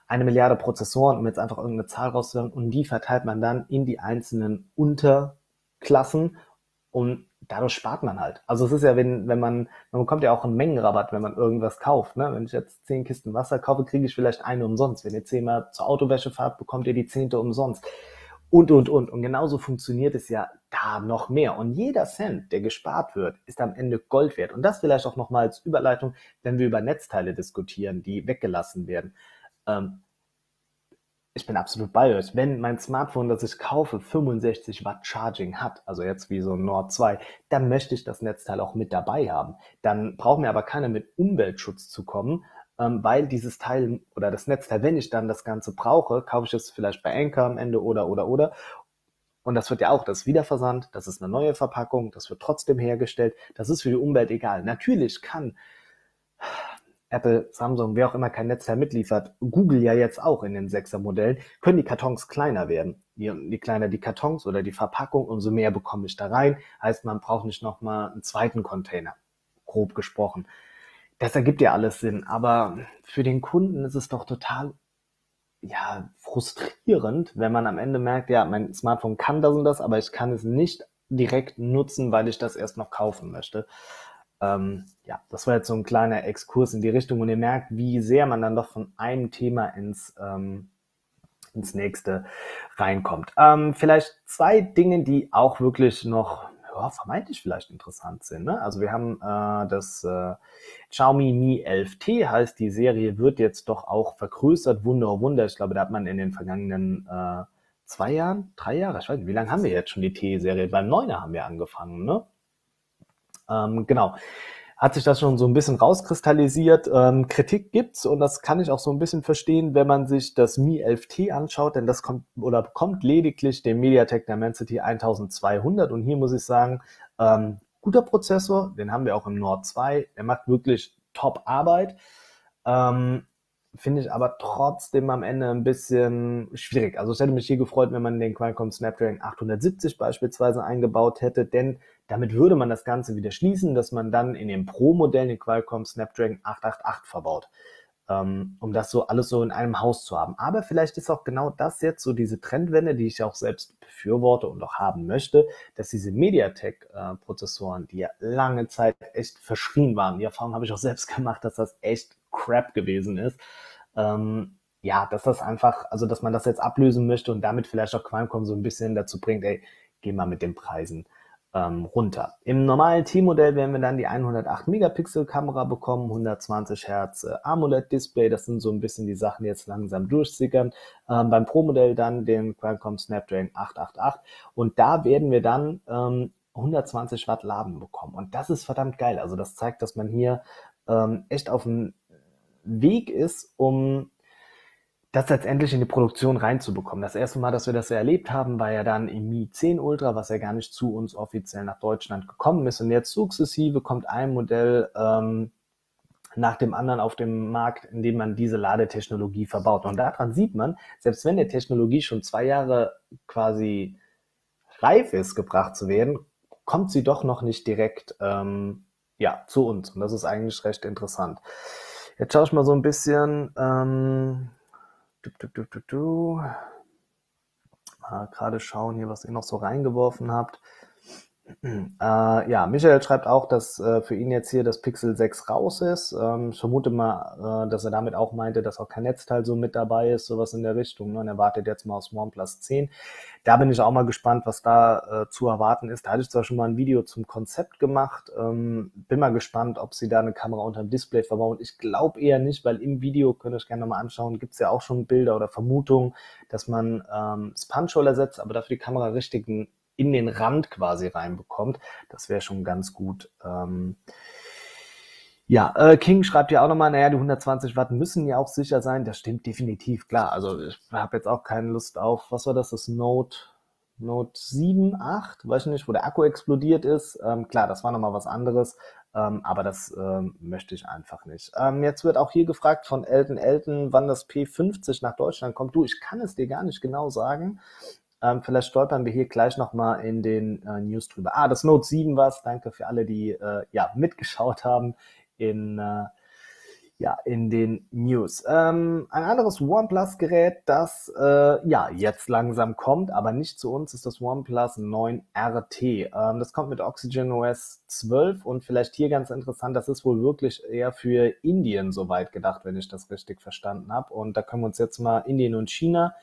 eine Milliarde Prozessoren, um jetzt einfach irgendeine Zahl rauszuhören, und die verteilt man dann in die einzelnen Unter Klassen und dadurch spart man halt. Also es ist ja, wenn, wenn man, man bekommt ja auch einen Mengenrabatt, wenn man irgendwas kauft. Ne? Wenn ich jetzt zehn Kisten Wasser kaufe, kriege ich vielleicht eine umsonst. Wenn ihr zehnmal zur Autowäsche fahrt, bekommt ihr die zehnte umsonst. Und, und, und. Und genauso funktioniert es ja da noch mehr. Und jeder Cent, der gespart wird, ist am Ende Gold wert. Und das vielleicht auch nochmal als Überleitung, wenn wir über Netzteile diskutieren, die weggelassen werden. Ähm, ich bin absolut bei euch. Wenn mein Smartphone, das ich kaufe, 65 Watt Charging hat, also jetzt wie so ein Nord 2, dann möchte ich das Netzteil auch mit dabei haben. Dann braucht mir aber keiner mit Umweltschutz zu kommen, ähm, weil dieses Teil oder das Netzteil, wenn ich dann das Ganze brauche, kaufe ich es vielleicht bei Anker am Ende oder, oder, oder. Und das wird ja auch, das Wiederversand, das ist eine neue Verpackung, das wird trotzdem hergestellt. Das ist für die Umwelt egal. Natürlich kann Apple, Samsung, wer auch immer kein Netzteil mitliefert, Google ja jetzt auch in den 6er Modellen, können die Kartons kleiner werden. Je, je kleiner die Kartons oder die Verpackung, umso mehr bekomme ich da rein. Heißt, man braucht nicht nochmal einen zweiten Container, grob gesprochen. Das ergibt ja alles Sinn, aber für den Kunden ist es doch total ja, frustrierend, wenn man am Ende merkt, ja, mein Smartphone kann das und das, aber ich kann es nicht direkt nutzen, weil ich das erst noch kaufen möchte. Ähm, ja, das war jetzt so ein kleiner Exkurs in die Richtung und ihr merkt, wie sehr man dann doch von einem Thema ins, ähm, ins nächste reinkommt. Ähm, vielleicht zwei Dinge, die auch wirklich noch ja, vermeintlich vielleicht interessant sind. Ne? Also wir haben äh, das äh, Xiaomi Mi 11T, heißt die Serie wird jetzt doch auch vergrößert. Wunder, oh Wunder. Ich glaube, da hat man in den vergangenen äh, zwei Jahren, drei Jahre, ich weiß nicht, wie lange haben wir jetzt schon die T-Serie? Beim Neuner haben wir angefangen, ne? Ähm, genau. Hat sich das schon so ein bisschen rauskristallisiert. Ähm, Kritik gibt's und das kann ich auch so ein bisschen verstehen, wenn man sich das Mi 11T anschaut, denn das kommt oder bekommt lediglich den MediaTek Dimensity 1200 und hier muss ich sagen, ähm, guter Prozessor, den haben wir auch im Nord 2, der macht wirklich top Arbeit. Ähm, finde ich aber trotzdem am Ende ein bisschen schwierig. Also es hätte mich hier gefreut, wenn man den Qualcomm Snapdragon 870 beispielsweise eingebaut hätte, denn damit würde man das Ganze wieder schließen, dass man dann in dem Pro-Modell den Qualcomm Snapdragon 888 verbaut, ähm, um das so alles so in einem Haus zu haben. Aber vielleicht ist auch genau das jetzt so diese Trendwende, die ich auch selbst befürworte und auch haben möchte, dass diese MediaTek-Prozessoren, die ja lange Zeit echt verschrien waren, die Erfahrung habe ich auch selbst gemacht, dass das echt Crap gewesen ist. Ähm, ja, dass das einfach, also dass man das jetzt ablösen möchte und damit vielleicht auch Qualcomm so ein bisschen dazu bringt, ey, geh mal mit den Preisen ähm, runter. Im normalen T-Modell werden wir dann die 108 Megapixel Kamera bekommen, 120 Hertz äh, AMOLED Display, das sind so ein bisschen die Sachen, die jetzt langsam durchsickern. Ähm, beim Pro-Modell dann den Qualcomm Snapdragon 888 und da werden wir dann ähm, 120 Watt Laden bekommen und das ist verdammt geil. Also das zeigt, dass man hier ähm, echt auf dem Weg ist, um das letztendlich in die Produktion reinzubekommen. Das erste Mal, dass wir das erlebt haben, war ja dann im Mi 10 Ultra, was ja gar nicht zu uns offiziell nach Deutschland gekommen ist. Und jetzt sukzessive kommt ein Modell ähm, nach dem anderen auf dem Markt, in dem man diese Ladetechnologie verbaut. Und daran sieht man, selbst wenn der Technologie schon zwei Jahre quasi reif ist, gebracht zu werden, kommt sie doch noch nicht direkt ähm, ja, zu uns. Und das ist eigentlich recht interessant. Jetzt schaue ich mal so ein bisschen. Ähm, du, du, du, du, du. Mal gerade schauen hier, was ihr noch so reingeworfen habt. Äh, ja, Michael schreibt auch, dass äh, für ihn jetzt hier das Pixel 6 raus ist. Ähm, ich vermute mal, äh, dass er damit auch meinte, dass auch kein Netzteil so mit dabei ist, sowas in der Richtung. Ne? Und er wartet jetzt mal aus OnePlus 10. Da bin ich auch mal gespannt, was da äh, zu erwarten ist. Da hatte ich zwar schon mal ein Video zum Konzept gemacht. Ähm, bin mal gespannt, ob sie da eine Kamera unter dem Display verbauen. Ich glaube eher nicht, weil im Video, könnt ihr euch gerne nochmal anschauen, gibt es ja auch schon Bilder oder Vermutungen, dass man ähm, das Punch-Hole ersetzt, aber dafür die Kamera richtig in den Rand quasi reinbekommt. Das wäre schon ganz gut. Ähm, ja, äh, King schreibt ja auch nochmal, naja, die 120 Watt müssen ja auch sicher sein. Das stimmt definitiv, klar. Also ich habe jetzt auch keine Lust auf, was war das, das Note Note 7, 8, weiß ich nicht, wo der Akku explodiert ist. Ähm, klar, das war nochmal was anderes, ähm, aber das ähm, möchte ich einfach nicht. Ähm, jetzt wird auch hier gefragt von Elton Elton, wann das P50 nach Deutschland kommt. Du, ich kann es dir gar nicht genau sagen. Ähm, vielleicht stolpern wir hier gleich nochmal in den äh, News drüber. Ah, das Note 7 war es. Danke für alle, die äh, ja, mitgeschaut haben in äh, ja, in den News. Ähm, ein anderes OnePlus-Gerät, das äh, ja jetzt langsam kommt, aber nicht zu uns, ist das OnePlus 9 RT. Ähm, das kommt mit Oxygen OS 12 und vielleicht hier ganz interessant, das ist wohl wirklich eher für Indien soweit gedacht, wenn ich das richtig verstanden habe. Und da können wir uns jetzt mal Indien und China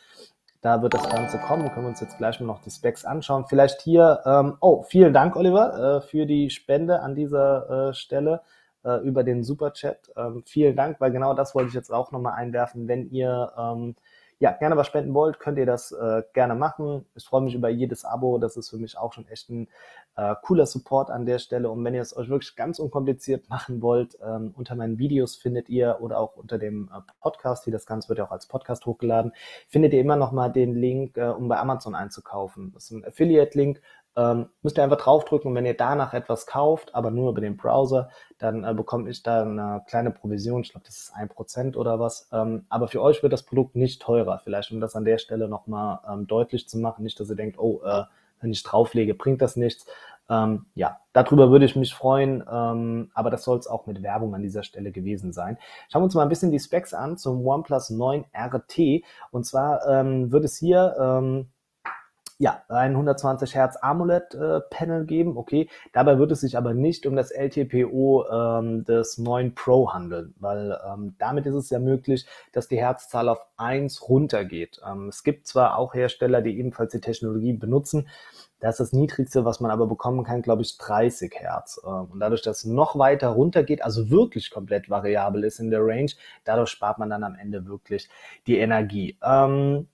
da wird das Ganze kommen. Können wir uns jetzt gleich mal noch die Specs anschauen. Vielleicht hier, ähm, oh, vielen Dank, Oliver, äh, für die Spende an dieser äh, Stelle äh, über den Superchat. Ähm, vielen Dank, weil genau das wollte ich jetzt auch nochmal einwerfen. Wenn ihr ähm, ja, gerne was spenden wollt, könnt ihr das äh, gerne machen. Ich freue mich über jedes Abo. Das ist für mich auch schon echt ein äh, cooler Support an der Stelle. Und wenn ihr es euch wirklich ganz unkompliziert machen wollt, ähm, unter meinen Videos findet ihr oder auch unter dem äh, Podcast, wie das Ganze wird ja auch als Podcast hochgeladen, findet ihr immer noch mal den Link, äh, um bei Amazon einzukaufen. Das ist ein Affiliate-Link ähm, müsst ihr einfach draufdrücken und wenn ihr danach etwas kauft, aber nur über den Browser, dann äh, bekomme ich da eine kleine Provision. Ich glaube, das ist ein Prozent oder was. Ähm, aber für euch wird das Produkt nicht teurer. Vielleicht, um das an der Stelle nochmal ähm, deutlich zu machen. Nicht, dass ihr denkt, oh, äh, wenn ich drauflege, bringt das nichts. Ähm, ja, darüber würde ich mich freuen, ähm, aber das soll es auch mit Werbung an dieser Stelle gewesen sein. Schauen wir uns mal ein bisschen die Specs an zum OnePlus 9 RT. Und zwar ähm, wird es hier ähm, ja, ein 120 Hertz AMOLED-Panel äh, geben, okay. Dabei wird es sich aber nicht um das LTPO ähm, des 9 Pro handeln, weil ähm, damit ist es ja möglich, dass die Herzzahl auf 1 runtergeht. Ähm, es gibt zwar auch Hersteller, die ebenfalls die Technologie benutzen, das ist das niedrigste, was man aber bekommen kann, glaube ich, 30 Hertz. Ähm, und dadurch, dass es noch weiter runtergeht, also wirklich komplett variabel ist in der Range, dadurch spart man dann am Ende wirklich die Energie. Ähm,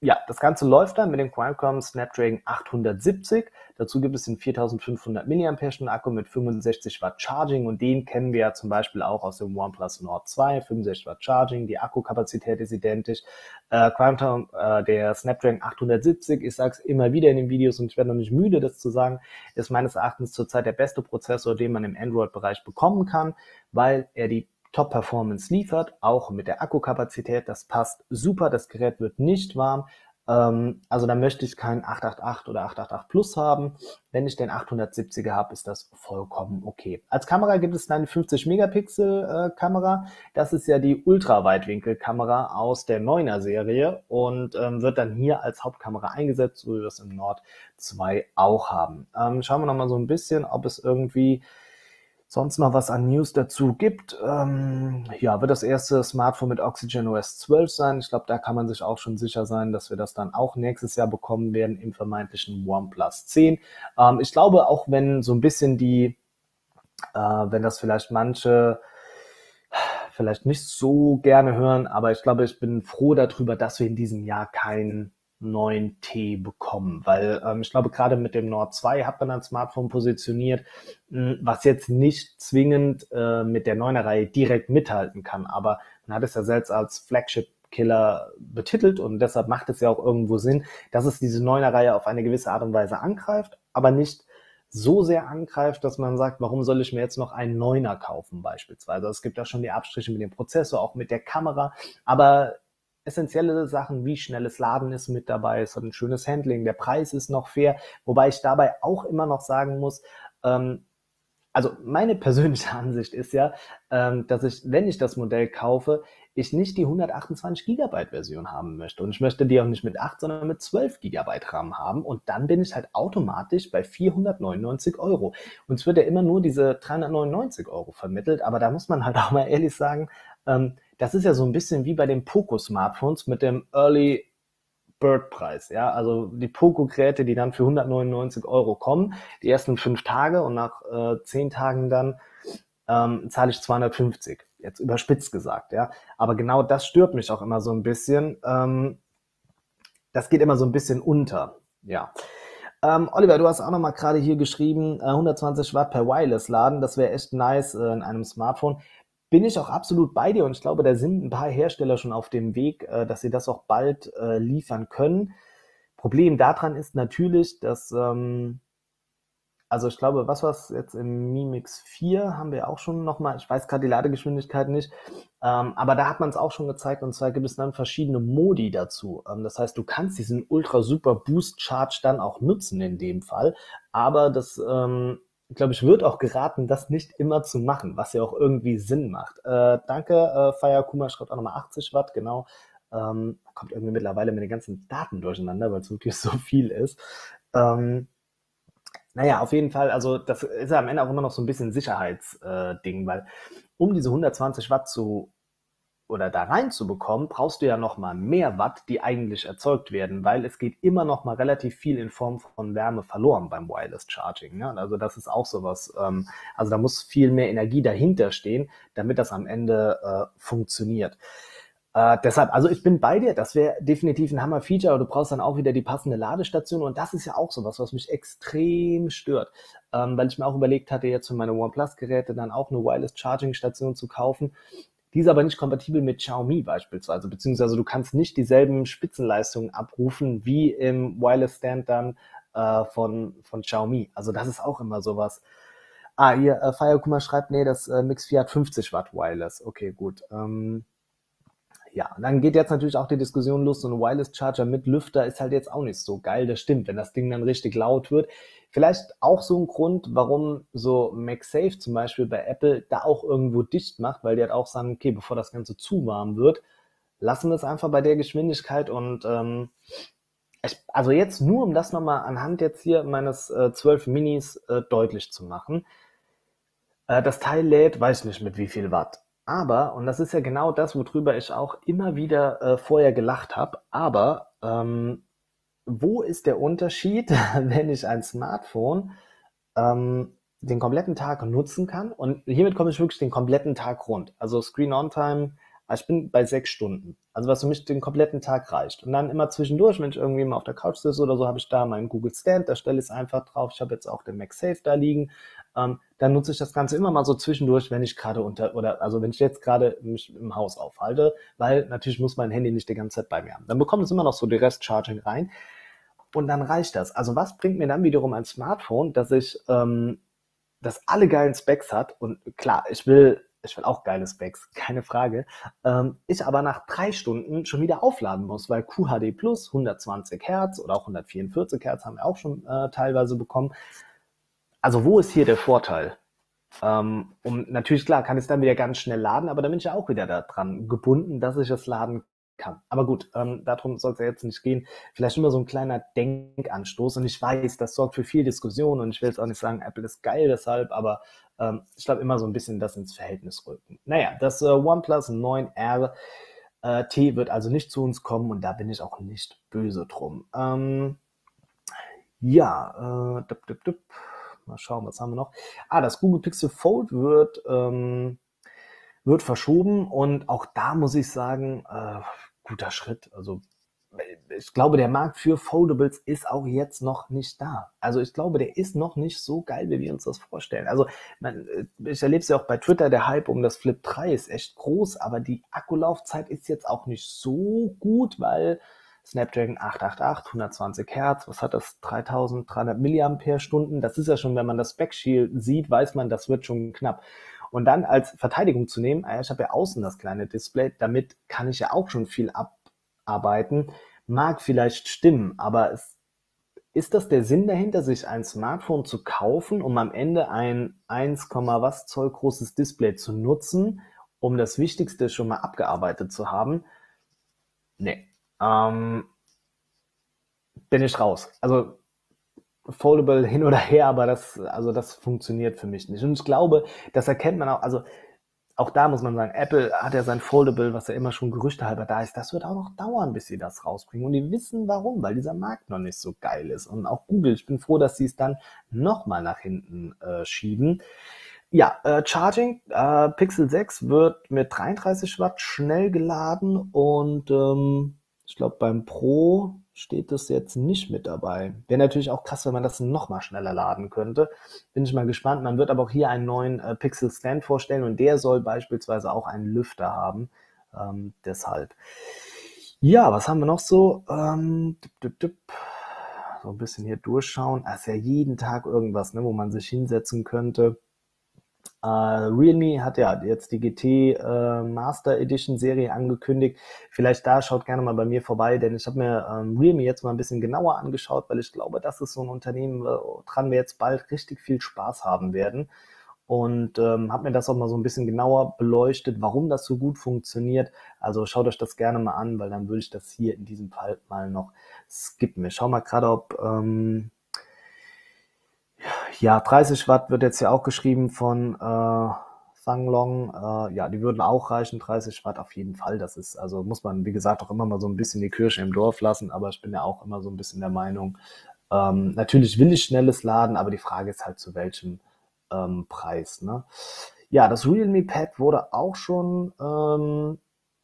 ja, das Ganze läuft dann mit dem Qualcomm Snapdragon 870. Dazu gibt es den 4500 mAh Akku mit 65 Watt Charging und den kennen wir ja zum Beispiel auch aus dem OnePlus Nord 2, 65 Watt Charging, die Akkukapazität ist identisch. Äh, Quantum, äh, der Snapdragon 870, ich sage es immer wieder in den Videos und ich werde noch nicht müde, das zu sagen, ist meines Erachtens zurzeit der beste Prozessor, den man im Android-Bereich bekommen kann, weil er die Top-Performance liefert, auch mit der Akkukapazität. Das passt super. Das Gerät wird nicht warm. Ähm, also da möchte ich keinen 888 oder 888 Plus haben. Wenn ich den 870er habe, ist das vollkommen okay. Als Kamera gibt es eine 50 Megapixel äh, Kamera. Das ist ja die Ultraweitwinkelkamera aus der 9er Serie und ähm, wird dann hier als Hauptkamera eingesetzt, so wie wir es im Nord 2 auch haben. Ähm, schauen wir noch mal so ein bisschen, ob es irgendwie sonst noch was an News dazu gibt. Ähm, ja, wird das erste Smartphone mit Oxygen OS 12 sein. Ich glaube, da kann man sich auch schon sicher sein, dass wir das dann auch nächstes Jahr bekommen werden im vermeintlichen OnePlus 10. Ähm, ich glaube, auch wenn so ein bisschen die, äh, wenn das vielleicht manche vielleicht nicht so gerne hören, aber ich glaube, ich bin froh darüber, dass wir in diesem Jahr kein 9T bekommen, weil ähm, ich glaube, gerade mit dem Nord 2 hat man ein Smartphone positioniert, hm, was jetzt nicht zwingend äh, mit der 9er Reihe direkt mithalten kann, aber man hat es ja selbst als Flagship Killer betitelt und deshalb macht es ja auch irgendwo Sinn, dass es diese 9er Reihe auf eine gewisse Art und Weise angreift, aber nicht so sehr angreift, dass man sagt, warum soll ich mir jetzt noch einen Neuner kaufen beispielsweise. Es gibt ja schon die Abstriche mit dem Prozessor, auch mit der Kamera, aber essentielle Sachen wie schnelles Laden ist mit dabei, es hat ein schönes Handling, der Preis ist noch fair, wobei ich dabei auch immer noch sagen muss, ähm, also meine persönliche Ansicht ist ja, ähm, dass ich, wenn ich das Modell kaufe, ich nicht die 128 Gigabyte Version haben möchte. Und ich möchte die auch nicht mit 8, sondern mit 12 Gigabyte RAM haben. Und dann bin ich halt automatisch bei 499 Euro. Und es wird ja immer nur diese 399 Euro vermittelt. Aber da muss man halt auch mal ehrlich sagen, ähm, das ist ja so ein bisschen wie bei den Poco-Smartphones mit dem Early Bird-Preis. Ja, also die Poco-Geräte, die dann für 199 Euro kommen, die ersten fünf Tage und nach äh, zehn Tagen dann ähm, zahle ich 250. Jetzt überspitzt gesagt, ja. Aber genau das stört mich auch immer so ein bisschen. Ähm, das geht immer so ein bisschen unter, ja. Ähm, Oliver, du hast auch noch mal gerade hier geschrieben, äh, 120 Watt per Wireless laden, das wäre echt nice äh, in einem Smartphone bin ich auch absolut bei dir und ich glaube, da sind ein paar Hersteller schon auf dem Weg, äh, dass sie das auch bald äh, liefern können. Problem daran ist natürlich, dass ähm, also ich glaube, was war es jetzt im Mi Mix 4 haben wir auch schon nochmal, ich weiß gerade die Ladegeschwindigkeit nicht, ähm, aber da hat man es auch schon gezeigt und zwar gibt es dann verschiedene Modi dazu. Ähm, das heißt, du kannst diesen Ultra Super Boost Charge dann auch nutzen in dem Fall, aber das, ähm, glaube ich, wird auch geraten, das nicht immer zu machen, was ja auch irgendwie Sinn macht. Äh, danke, äh, Fire Kuma schreibt auch nochmal 80 Watt, genau. Ähm, kommt irgendwie mittlerweile mit den ganzen Daten durcheinander, weil es wirklich so viel ist. Ähm, naja, auf jeden Fall, also das ist ja am Ende auch immer noch so ein bisschen Sicherheitsding, äh, weil um diese 120 Watt zu oder da reinzubekommen, brauchst du ja noch mal mehr Watt, die eigentlich erzeugt werden, weil es geht immer noch mal relativ viel in Form von Wärme verloren beim Wireless Charging. Ne? Also das ist auch sowas. Ähm, also da muss viel mehr Energie dahinter stehen, damit das am Ende äh, funktioniert. Äh, deshalb, also ich bin bei dir, das wäre definitiv ein Hammer-Feature, du brauchst dann auch wieder die passende Ladestation und das ist ja auch sowas, was mich extrem stört, ähm, weil ich mir auch überlegt hatte, jetzt für meine OnePlus-Geräte dann auch eine Wireless-Charging-Station zu kaufen. Die ist aber nicht kompatibel mit Xiaomi beispielsweise, beziehungsweise du kannst nicht dieselben Spitzenleistungen abrufen wie im Wireless Stand dann äh, von, von Xiaomi. Also das ist auch immer sowas. Ah, hier, äh, Firekuma schreibt, nee, das äh, Mix 4 hat 50 Watt Wireless. Okay, gut. Ähm, ja, und dann geht jetzt natürlich auch die Diskussion los, so ein Wireless Charger mit Lüfter ist halt jetzt auch nicht so geil. Das stimmt, wenn das Ding dann richtig laut wird. Vielleicht auch so ein Grund, warum so MagSafe zum Beispiel bei Apple da auch irgendwo dicht macht, weil die halt auch sagen, okay, bevor das Ganze zu warm wird, lassen wir es einfach bei der Geschwindigkeit und ähm, ich, also jetzt nur, um das nochmal anhand jetzt hier meines äh, 12 Minis äh, deutlich zu machen. Äh, das Teil lädt, weiß nicht mit wie viel Watt. Aber, und das ist ja genau das, worüber ich auch immer wieder äh, vorher gelacht habe, aber ähm, wo ist der Unterschied, wenn ich ein Smartphone ähm, den kompletten Tag nutzen kann? Und hiermit komme ich wirklich den kompletten Tag rund. Also Screen-On-Time, ich bin bei sechs Stunden. Also was für mich den kompletten Tag reicht. Und dann immer zwischendurch, wenn ich irgendwie mal auf der Couch sitze oder so, habe ich da meinen Google Stand, da stelle ich es einfach drauf. Ich habe jetzt auch den MagSafe da liegen ähm, dann nutze ich das Ganze immer mal so zwischendurch, wenn ich gerade unter, oder also wenn ich jetzt gerade mich im Haus aufhalte, weil natürlich muss mein Handy nicht die ganze Zeit bei mir haben. Dann bekommt es immer noch so die Rest-Charging rein und dann reicht das. Also was bringt mir dann wiederum ein Smartphone, dass ich, ähm, das alle geilen Specs hat und klar, ich will ich will auch geile Specs, keine Frage. Ähm, ich aber nach drei Stunden schon wieder aufladen muss, weil QHD Plus 120 Hertz oder auch 144 Hertz haben wir auch schon äh, teilweise bekommen. Also wo ist hier der Vorteil? Ähm, um, natürlich, klar, kann es dann wieder ganz schnell laden, aber dann bin ich ja auch wieder daran gebunden, dass ich es laden kann. Aber gut, ähm, darum soll es ja jetzt nicht gehen. Vielleicht immer so ein kleiner Denkanstoß. Und ich weiß, das sorgt für viel Diskussion und ich will jetzt auch nicht sagen, Apple ist geil deshalb, aber ähm, ich glaube immer so ein bisschen das ins Verhältnis rücken. Naja, das äh, OnePlus 9R äh, T wird also nicht zu uns kommen und da bin ich auch nicht böse drum. Ähm, ja, äh, dup, dup, dup. Mal schauen, was haben wir noch? Ah, das Google Pixel Fold wird, ähm, wird verschoben und auch da muss ich sagen, äh, guter Schritt. Also ich glaube, der Markt für Foldables ist auch jetzt noch nicht da. Also ich glaube, der ist noch nicht so geil, wie wir uns das vorstellen. Also man, ich erlebe es ja auch bei Twitter, der Hype um das Flip 3 ist echt groß, aber die Akkulaufzeit ist jetzt auch nicht so gut, weil Snapdragon 888, 120 Hertz, was hat das? 3300 Milliampere-Stunden. Das ist ja schon, wenn man das Backshield sieht, weiß man, das wird schon knapp. Und dann als Verteidigung zu nehmen, ah ich habe ja außen das kleine Display, damit kann ich ja auch schon viel abarbeiten. Mag vielleicht stimmen, aber es, ist das der Sinn dahinter, sich ein Smartphone zu kaufen, um am Ende ein 1, was Zoll großes Display zu nutzen, um das Wichtigste schon mal abgearbeitet zu haben? Nee, ähm, bin ich raus. Also Foldable hin oder her, aber das, also das funktioniert für mich nicht. Und ich glaube, das erkennt man auch, also auch da muss man sagen, Apple hat ja sein Foldable, was ja immer schon gerüchtehalber da ist, das wird auch noch dauern, bis sie das rausbringen. Und die wissen warum, weil dieser Markt noch nicht so geil ist. Und auch Google, ich bin froh, dass sie es dann nochmal nach hinten äh, schieben. Ja, äh, Charging, äh, Pixel 6 wird mit 33 Watt schnell geladen und ähm, ich glaube, beim Pro steht das jetzt nicht mit dabei. Wäre natürlich auch krass, wenn man das noch mal schneller laden könnte. Bin ich mal gespannt. Man wird aber auch hier einen neuen äh, Pixel Stand vorstellen und der soll beispielsweise auch einen Lüfter haben. Ähm, deshalb. Ja, was haben wir noch so? Ähm, dip, dip, dip. So ein bisschen hier durchschauen. Es ist ja jeden Tag irgendwas, ne, wo man sich hinsetzen könnte. Äh, Realme hat ja jetzt die GT äh, Master Edition Serie angekündigt. Vielleicht da schaut gerne mal bei mir vorbei, denn ich habe mir ähm, Realme jetzt mal ein bisschen genauer angeschaut, weil ich glaube, das ist so ein Unternehmen, woran wir jetzt bald richtig viel Spaß haben werden. Und ähm, habe mir das auch mal so ein bisschen genauer beleuchtet, warum das so gut funktioniert. Also schaut euch das gerne mal an, weil dann würde ich das hier in diesem Fall mal noch skippen. Wir schauen mal gerade, ob ähm, ja, 30 Watt wird jetzt ja auch geschrieben von äh, Sanglong. Äh, ja, die würden auch reichen, 30 Watt auf jeden Fall. Das ist, also muss man, wie gesagt, auch immer mal so ein bisschen die Kirche im Dorf lassen, aber ich bin ja auch immer so ein bisschen der Meinung, ähm, natürlich will ich schnelles Laden, aber die Frage ist halt zu welchem ähm, Preis. Ne? Ja, das Realme Pad wurde auch schon ähm,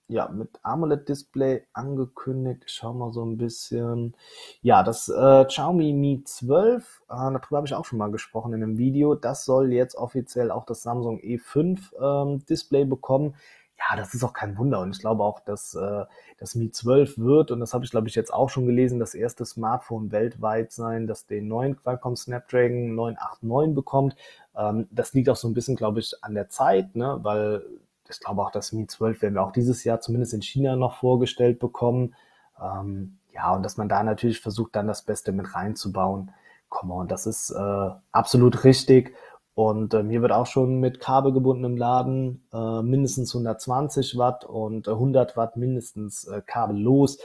ja, mit AMOLED-Display angekündigt. Ich schau mal so ein bisschen. Ja, das äh, Xiaomi Mi 12, äh, darüber habe ich auch schon mal gesprochen in einem Video. Das soll jetzt offiziell auch das Samsung E5 ähm, Display bekommen. Ja, das ist auch kein Wunder und ich glaube auch, dass äh, das Mi 12 wird, und das habe ich glaube ich jetzt auch schon gelesen, das erste Smartphone weltweit sein, das den neuen Qualcomm Snapdragon 989 bekommt. Ähm, das liegt auch so ein bisschen, glaube ich, an der Zeit, ne? weil ich glaube auch, das Mi 12 werden wir auch dieses Jahr zumindest in China noch vorgestellt bekommen. Ähm, ja, und dass man da natürlich versucht, dann das Beste mit reinzubauen. Come on, das ist äh, absolut richtig. Und ähm, hier wird auch schon mit kabelgebundenem Laden äh, mindestens 120 Watt und äh, 100 Watt mindestens äh, kabellos.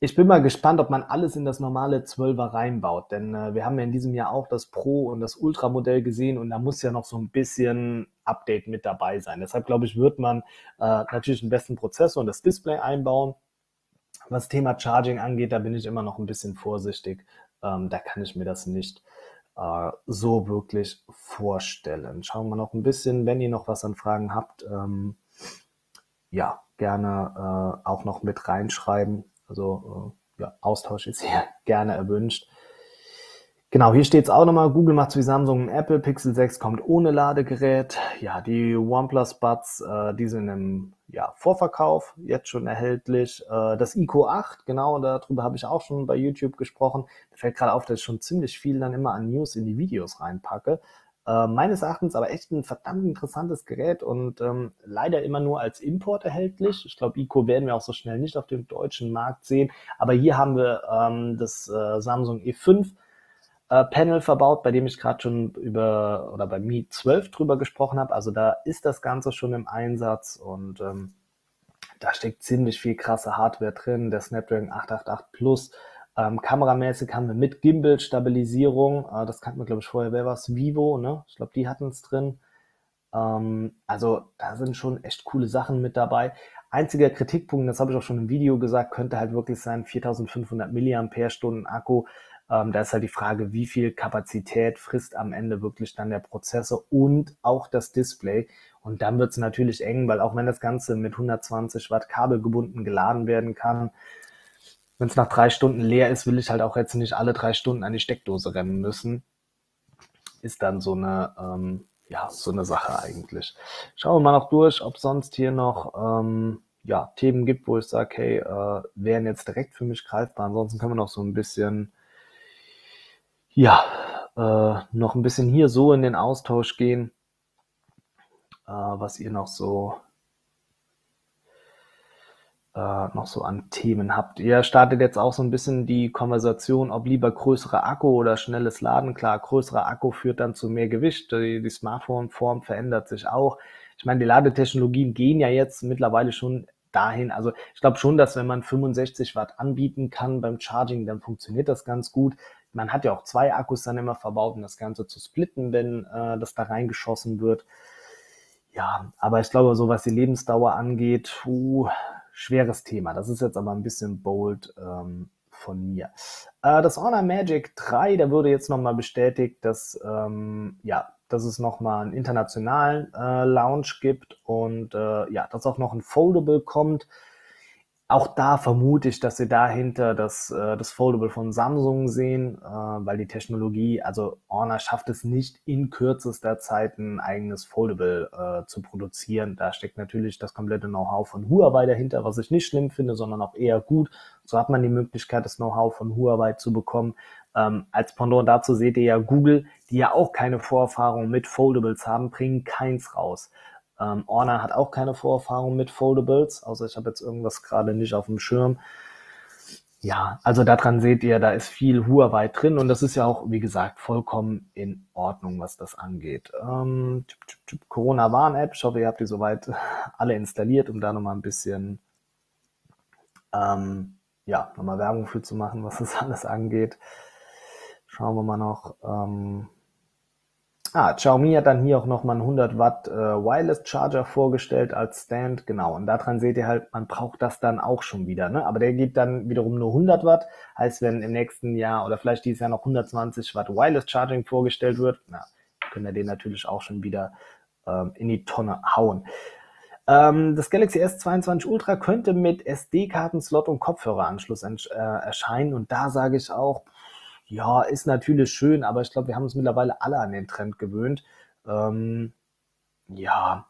Ich bin mal gespannt, ob man alles in das normale 12er reinbaut, denn äh, wir haben ja in diesem Jahr auch das Pro- und das Ultra-Modell gesehen und da muss ja noch so ein bisschen Update mit dabei sein. Deshalb glaube ich, wird man äh, natürlich einen besten Prozessor und das Display einbauen. Was Thema Charging angeht, da bin ich immer noch ein bisschen vorsichtig. Ähm, da kann ich mir das nicht äh, so wirklich vorstellen. Schauen wir noch ein bisschen, wenn ihr noch was an Fragen habt, ähm, ja, gerne äh, auch noch mit reinschreiben. Also äh, ja, Austausch ist hier gerne erwünscht. Genau, hier steht es auch nochmal, Google macht wie Samsung Apple, Pixel 6 kommt ohne Ladegerät. Ja, die OnePlus Buds, äh, die sind im ja, Vorverkauf, jetzt schon erhältlich. Äh, das ICO 8, genau, darüber habe ich auch schon bei YouTube gesprochen. Da fällt gerade auf, dass ich schon ziemlich viel dann immer an News in die Videos reinpacke. Äh, meines Erachtens aber echt ein verdammt interessantes Gerät und ähm, leider immer nur als Import erhältlich. Ich glaube, ICO werden wir auch so schnell nicht auf dem deutschen Markt sehen. Aber hier haben wir ähm, das äh, Samsung E5 äh, Panel verbaut, bei dem ich gerade schon über oder bei Mi 12 drüber gesprochen habe. Also da ist das Ganze schon im Einsatz und ähm, da steckt ziemlich viel krasse Hardware drin. Der Snapdragon 888 Plus ähm, kameramäßig haben wir mit Gimbal-Stabilisierung, äh, das kannten wir, glaube ich, vorher, wer war es? Vivo, ne? Ich glaube, die hatten es drin. Ähm, also da sind schon echt coole Sachen mit dabei. Einziger Kritikpunkt, das habe ich auch schon im Video gesagt, könnte halt wirklich sein, 4500 mAh Akku. Ähm, da ist halt die Frage, wie viel Kapazität frisst am Ende wirklich dann der Prozessor und auch das Display. Und dann wird es natürlich eng, weil auch wenn das Ganze mit 120 Watt Kabel gebunden geladen werden kann, wenn es nach drei Stunden leer ist, will ich halt auch jetzt nicht alle drei Stunden an die Steckdose rennen müssen. Ist dann so eine, ähm, ja, so eine Sache eigentlich. Schauen wir mal noch durch, ob sonst hier noch ähm, ja, Themen gibt, wo ich sage, hey, äh, wären jetzt direkt für mich greifbar. Ansonsten können wir noch so ein bisschen, ja, äh, noch ein bisschen hier so in den Austausch gehen, äh, was ihr noch so äh, noch so an Themen habt. Ihr startet jetzt auch so ein bisschen die Konversation, ob lieber größerer Akku oder schnelles Laden. Klar, größerer Akku führt dann zu mehr Gewicht. Die, die Smartphone-Form verändert sich auch. Ich meine, die Ladetechnologien gehen ja jetzt mittlerweile schon dahin. Also ich glaube schon, dass wenn man 65 Watt anbieten kann beim Charging, dann funktioniert das ganz gut. Man hat ja auch zwei Akkus dann immer verbaut, um das Ganze zu splitten, wenn äh, das da reingeschossen wird. Ja, aber ich glaube, so was die Lebensdauer angeht, puh, schweres Thema. Das ist jetzt aber ein bisschen bold ähm, von mir. Äh, das Honor Magic 3, da wurde jetzt nochmal bestätigt, dass, ähm, ja, dass es nochmal einen internationalen äh, Launch gibt und äh, ja, dass auch noch ein Foldable kommt. Auch da vermute ich, dass sie dahinter das, äh, das Foldable von Samsung sehen, äh, weil die Technologie, also Honor schafft es nicht in kürzester Zeit ein eigenes Foldable äh, zu produzieren. Da steckt natürlich das komplette Know-how von Huawei dahinter, was ich nicht schlimm finde, sondern auch eher gut. So hat man die Möglichkeit, das Know-how von Huawei zu bekommen. Ähm, als Pendant dazu seht ihr ja Google, die ja auch keine Vorerfahrung mit Foldables haben, bringen keins raus. Ähm, Orna hat auch keine Vorerfahrung mit Foldables, außer ich habe jetzt irgendwas gerade nicht auf dem Schirm. Ja, also daran seht ihr, da ist viel Huawei drin und das ist ja auch, wie gesagt, vollkommen in Ordnung, was das angeht. Ähm, Corona-Warn-App, ich hoffe, ihr habt die soweit alle installiert, um da nochmal ein bisschen, ähm, ja, nochmal Werbung für zu machen, was das alles angeht. Schauen wir mal noch. Ähm, Ah, Xiaomi hat dann hier auch nochmal einen 100 Watt äh, Wireless Charger vorgestellt als Stand, genau. Und daran seht ihr halt, man braucht das dann auch schon wieder, ne? Aber der gibt dann wiederum nur 100 Watt. Heißt, wenn im nächsten Jahr oder vielleicht dieses Jahr noch 120 Watt Wireless Charging vorgestellt wird, na, können wir den natürlich auch schon wieder ähm, in die Tonne hauen. Ähm, das Galaxy S22 Ultra könnte mit SD-Karten-Slot und Kopfhöreranschluss äh, erscheinen. Und da sage ich auch, ja, ist natürlich schön, aber ich glaube, wir haben uns mittlerweile alle an den Trend gewöhnt. Ähm, ja,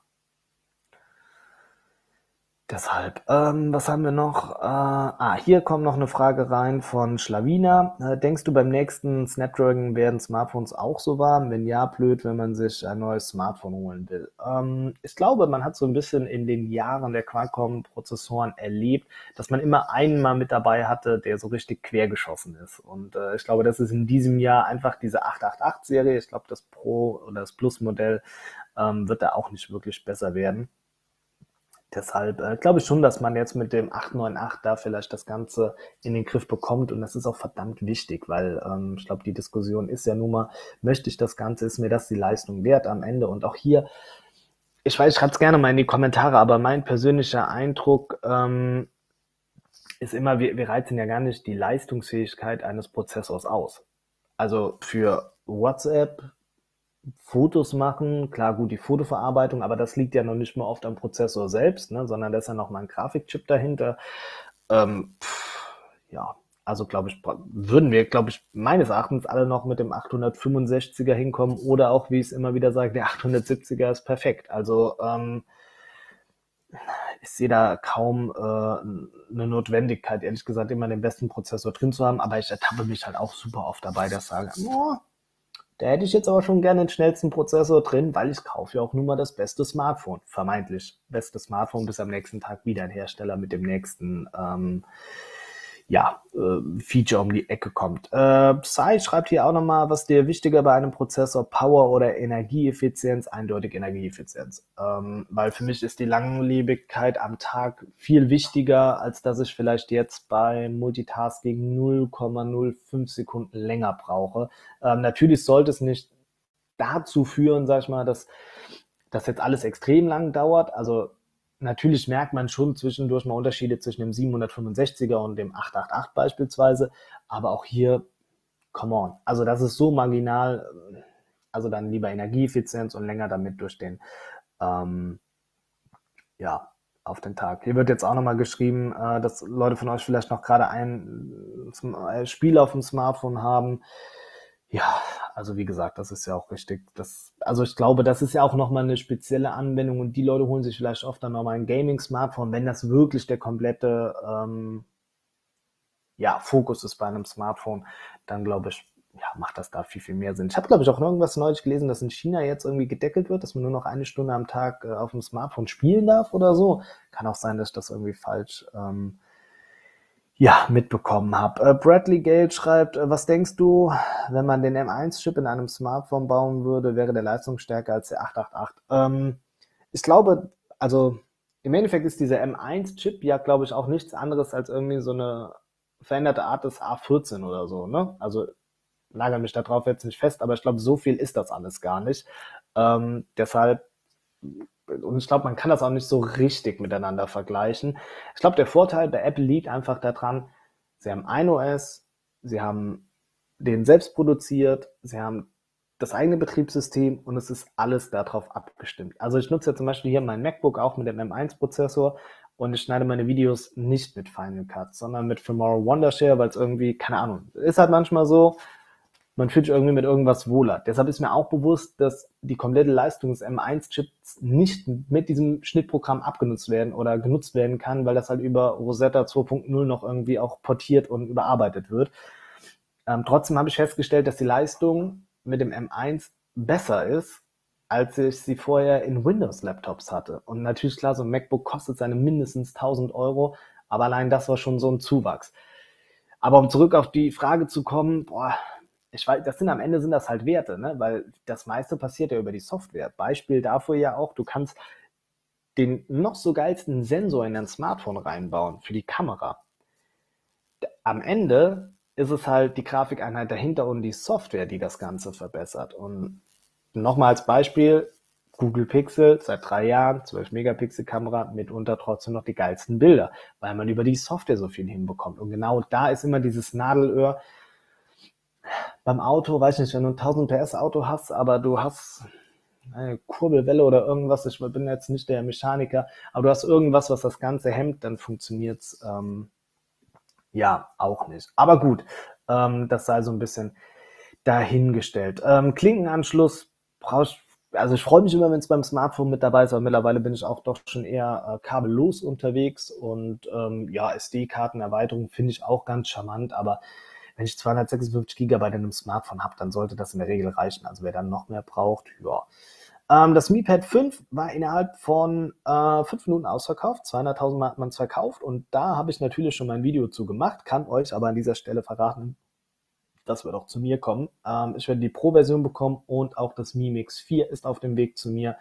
Deshalb, ähm, was haben wir noch? Äh, ah, hier kommt noch eine Frage rein von Schlawina. Äh, denkst du, beim nächsten Snapdragon werden Smartphones auch so warm? Wenn ja, blöd, wenn man sich ein neues Smartphone holen will. Ähm, ich glaube, man hat so ein bisschen in den Jahren der Qualcomm-Prozessoren erlebt, dass man immer einen mal mit dabei hatte, der so richtig quergeschossen ist. Und äh, ich glaube, das ist in diesem Jahr einfach diese 888-Serie. Ich glaube, das Pro- oder das Plus-Modell ähm, wird da auch nicht wirklich besser werden. Deshalb äh, glaube ich schon, dass man jetzt mit dem 898 da vielleicht das Ganze in den Griff bekommt und das ist auch verdammt wichtig, weil ähm, ich glaube, die Diskussion ist ja nun mal, möchte ich das Ganze, ist mir das die Leistung wert am Ende und auch hier, ich weiß, schreibt es gerne mal in die Kommentare, aber mein persönlicher Eindruck ähm, ist immer, wir, wir reizen ja gar nicht die Leistungsfähigkeit eines Prozessors aus. Also für WhatsApp, Fotos machen, klar gut die Fotoverarbeitung, aber das liegt ja noch nicht mal oft am Prozessor selbst, ne, sondern da ist ja noch mal ein Grafikchip dahinter. Ähm, pff, ja, also glaube ich, würden wir, glaube ich, meines Erachtens alle noch mit dem 865er hinkommen oder auch, wie ich es immer wieder sage, der 870er ist perfekt. Also ähm, ich sehe da kaum äh, eine Notwendigkeit, ehrlich gesagt, immer den besten Prozessor drin zu haben, aber ich ertappe mich halt auch super oft dabei, dass ich sage, oh, da hätte ich jetzt aber schon gerne den schnellsten Prozessor drin, weil ich kaufe ja auch nun mal das beste Smartphone. Vermeintlich beste Smartphone, bis am nächsten Tag wieder ein Hersteller mit dem nächsten ähm, ja, äh, Feature um die Ecke kommt. Äh, Psy schreibt hier auch nochmal, was dir wichtiger bei einem Prozessor, Power oder Energieeffizienz? Eindeutig Energieeffizienz. Ähm, weil für mich ist die Langlebigkeit am Tag viel wichtiger, als dass ich vielleicht jetzt bei Multitasking 0,05 Sekunden länger brauche. Ähm, natürlich sollte es nicht dazu führen, sag ich mal, dass das jetzt alles extrem lang dauert. Also natürlich merkt man schon zwischendurch mal Unterschiede zwischen dem 765er und dem 888 beispielsweise, aber auch hier, come on, also das ist so marginal, also dann lieber Energieeffizienz und länger damit durch den, ähm, ja, auf den Tag. Hier wird jetzt auch nochmal geschrieben, äh, dass Leute von euch vielleicht noch gerade ein Spiel auf dem Smartphone haben. Ja, also wie gesagt, das ist ja auch richtig. Das, also ich glaube, das ist ja auch nochmal eine spezielle Anwendung und die Leute holen sich vielleicht oft dann nochmal ein Gaming-Smartphone, wenn das wirklich der komplette ähm, ja, Fokus ist bei einem Smartphone, dann glaube ich, ja, macht das da viel, viel mehr Sinn. Ich habe, glaube ich, auch irgendwas neulich gelesen, dass in China jetzt irgendwie gedeckelt wird, dass man nur noch eine Stunde am Tag äh, auf dem Smartphone spielen darf oder so. Kann auch sein, dass ich das irgendwie falsch ähm, ja, mitbekommen habe. Äh, Bradley Gale schreibt, äh, was denkst du, wenn man den M1-Chip in einem Smartphone bauen würde, wäre der leistungsstärker als der 888? Ähm, ich glaube, also im Endeffekt ist dieser M1-Chip ja, glaube ich, auch nichts anderes als irgendwie so eine veränderte Art des A14 oder so. Ne? Also nagel mich darauf jetzt nicht fest, aber ich glaube, so viel ist das alles gar nicht. Ähm, deshalb und ich glaube, man kann das auch nicht so richtig miteinander vergleichen. Ich glaube, der Vorteil bei Apple liegt einfach daran, sie haben ein OS, sie haben den selbst produziert, sie haben das eigene Betriebssystem und es ist alles darauf abgestimmt. Also ich nutze ja zum Beispiel hier mein MacBook auch mit dem M1-Prozessor und ich schneide meine Videos nicht mit Final Cut, sondern mit Filmora Wondershare, weil es irgendwie, keine Ahnung, ist halt manchmal so, man fühlt sich irgendwie mit irgendwas wohler. Deshalb ist mir auch bewusst, dass die komplette Leistung des M1-Chips nicht mit diesem Schnittprogramm abgenutzt werden oder genutzt werden kann, weil das halt über Rosetta 2.0 noch irgendwie auch portiert und überarbeitet wird. Ähm, trotzdem habe ich festgestellt, dass die Leistung mit dem M1 besser ist, als ich sie vorher in Windows-Laptops hatte. Und natürlich klar, so ein MacBook kostet seine mindestens 1000 Euro, aber allein das war schon so ein Zuwachs. Aber um zurück auf die Frage zu kommen, boah, ich weiß, das sind am Ende sind das halt Werte, ne? weil das meiste passiert ja über die Software. Beispiel dafür ja auch, du kannst den noch so geilsten Sensor in dein Smartphone reinbauen für die Kamera. Am Ende ist es halt die Grafikeinheit dahinter und die Software, die das Ganze verbessert. Und nochmal als Beispiel, Google Pixel seit drei Jahren, 12 Megapixel Kamera, mitunter trotzdem noch die geilsten Bilder, weil man über die Software so viel hinbekommt. Und genau da ist immer dieses Nadelöhr, beim Auto, weiß nicht, wenn du ein 1000 PS Auto hast, aber du hast eine Kurbelwelle oder irgendwas, ich bin jetzt nicht der Mechaniker, aber du hast irgendwas, was das Ganze hemmt, dann funktioniert's ähm, ja auch nicht. Aber gut, ähm, das sei so ein bisschen dahingestellt. Ähm, Klinkenanschluss brauchst also ich freue mich immer, wenn es beim Smartphone mit dabei ist, aber mittlerweile bin ich auch doch schon eher äh, kabellos unterwegs und ähm, ja, SD-Kartenerweiterung finde ich auch ganz charmant, aber wenn ich 256 Gigabyte in einem Smartphone habe, dann sollte das in der Regel reichen. Also wer dann noch mehr braucht, ja. Ähm, das Mi Pad 5 war innerhalb von äh, Minuten ausverkauft. 200.000 Mal hat man es verkauft und da habe ich natürlich schon mein Video zu gemacht, kann euch aber an dieser Stelle verraten, das wird auch zu mir kommen. Ähm, ich werde die Pro-Version bekommen und auch das Mi Mix 4 ist auf dem Weg zu mir.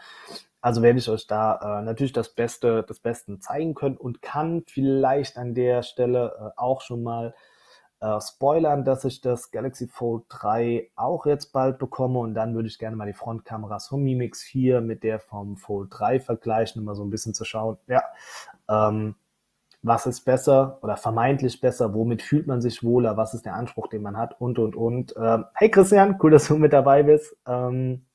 Also werde ich euch da äh, natürlich das Beste des Besten zeigen können und kann vielleicht an der Stelle äh, auch schon mal äh, spoilern, dass ich das Galaxy Fold 3 auch jetzt bald bekomme und dann würde ich gerne mal die Frontkameras vom Mi Mix 4 mit der vom Fold 3 vergleichen, um mal so ein bisschen zu schauen, ja, ähm, was ist besser oder vermeintlich besser, womit fühlt man sich wohler, was ist der Anspruch, den man hat und, und, und. Ähm, hey Christian, cool, dass du mit dabei bist. Ähm,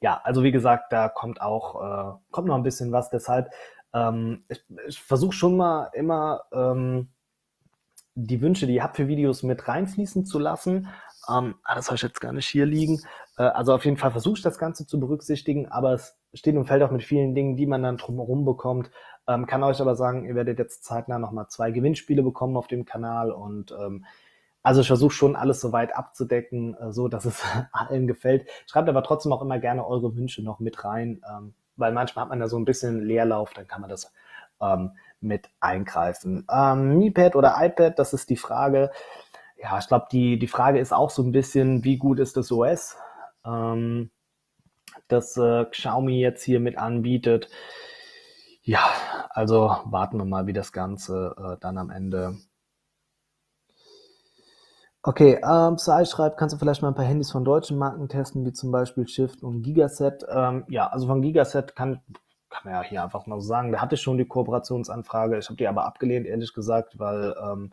ja, also wie gesagt, da kommt auch, äh, kommt noch ein bisschen was, deshalb, ähm, ich, ich versuche schon mal immer, ähm, die Wünsche, die ihr habt für Videos mit reinfließen zu lassen. Ähm, ah, das habe ich jetzt gar nicht hier liegen. Äh, also auf jeden Fall versuche ich das Ganze zu berücksichtigen, aber es steht und fällt auch mit vielen Dingen, die man dann drumherum bekommt. Ähm, kann euch aber sagen, ihr werdet jetzt zeitnah nochmal zwei Gewinnspiele bekommen auf dem Kanal und ähm, also ich versuche schon alles so weit abzudecken, äh, so dass es allen gefällt. Schreibt aber trotzdem auch immer gerne eure Wünsche noch mit rein, ähm, weil manchmal hat man da so ein bisschen Leerlauf, dann kann man das ähm, mit eingreifen. Ähm, Mi Pad oder iPad, das ist die Frage. Ja, ich glaube, die, die Frage ist auch so ein bisschen, wie gut ist das OS, ähm, das äh, Xiaomi jetzt hier mit anbietet. Ja, also warten wir mal, wie das Ganze äh, dann am Ende Okay, ähm, Sai schreibt, kannst du vielleicht mal ein paar Handys von deutschen Marken testen, wie zum Beispiel Shift und Gigaset? Ähm, ja, also von Gigaset kann, kann man ja hier einfach mal so sagen, da hatte ich schon die Kooperationsanfrage, ich habe die aber abgelehnt, ehrlich gesagt, weil ähm,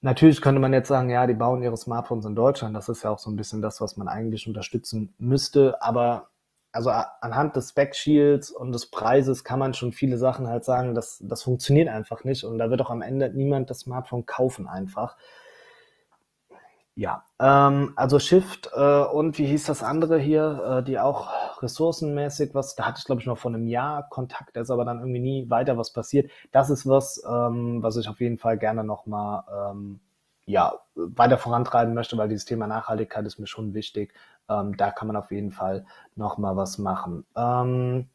natürlich könnte man jetzt sagen, ja, die bauen ihre Smartphones in Deutschland, das ist ja auch so ein bisschen das, was man eigentlich unterstützen müsste, aber also anhand des Spec-Shields und des Preises kann man schon viele Sachen halt sagen, das, das funktioniert einfach nicht. Und da wird auch am Ende niemand das Smartphone kaufen einfach. Ja, ähm, also Shift äh, und wie hieß das andere hier, äh, die auch ressourcenmäßig was, da hatte ich glaube ich noch vor einem Jahr Kontakt, da ist aber dann irgendwie nie weiter was passiert. Das ist was, ähm, was ich auf jeden Fall gerne nochmal ähm, ja, weiter vorantreiben möchte, weil dieses Thema Nachhaltigkeit ist mir schon wichtig. Ähm, da kann man auf jeden Fall nochmal was machen. Ähm,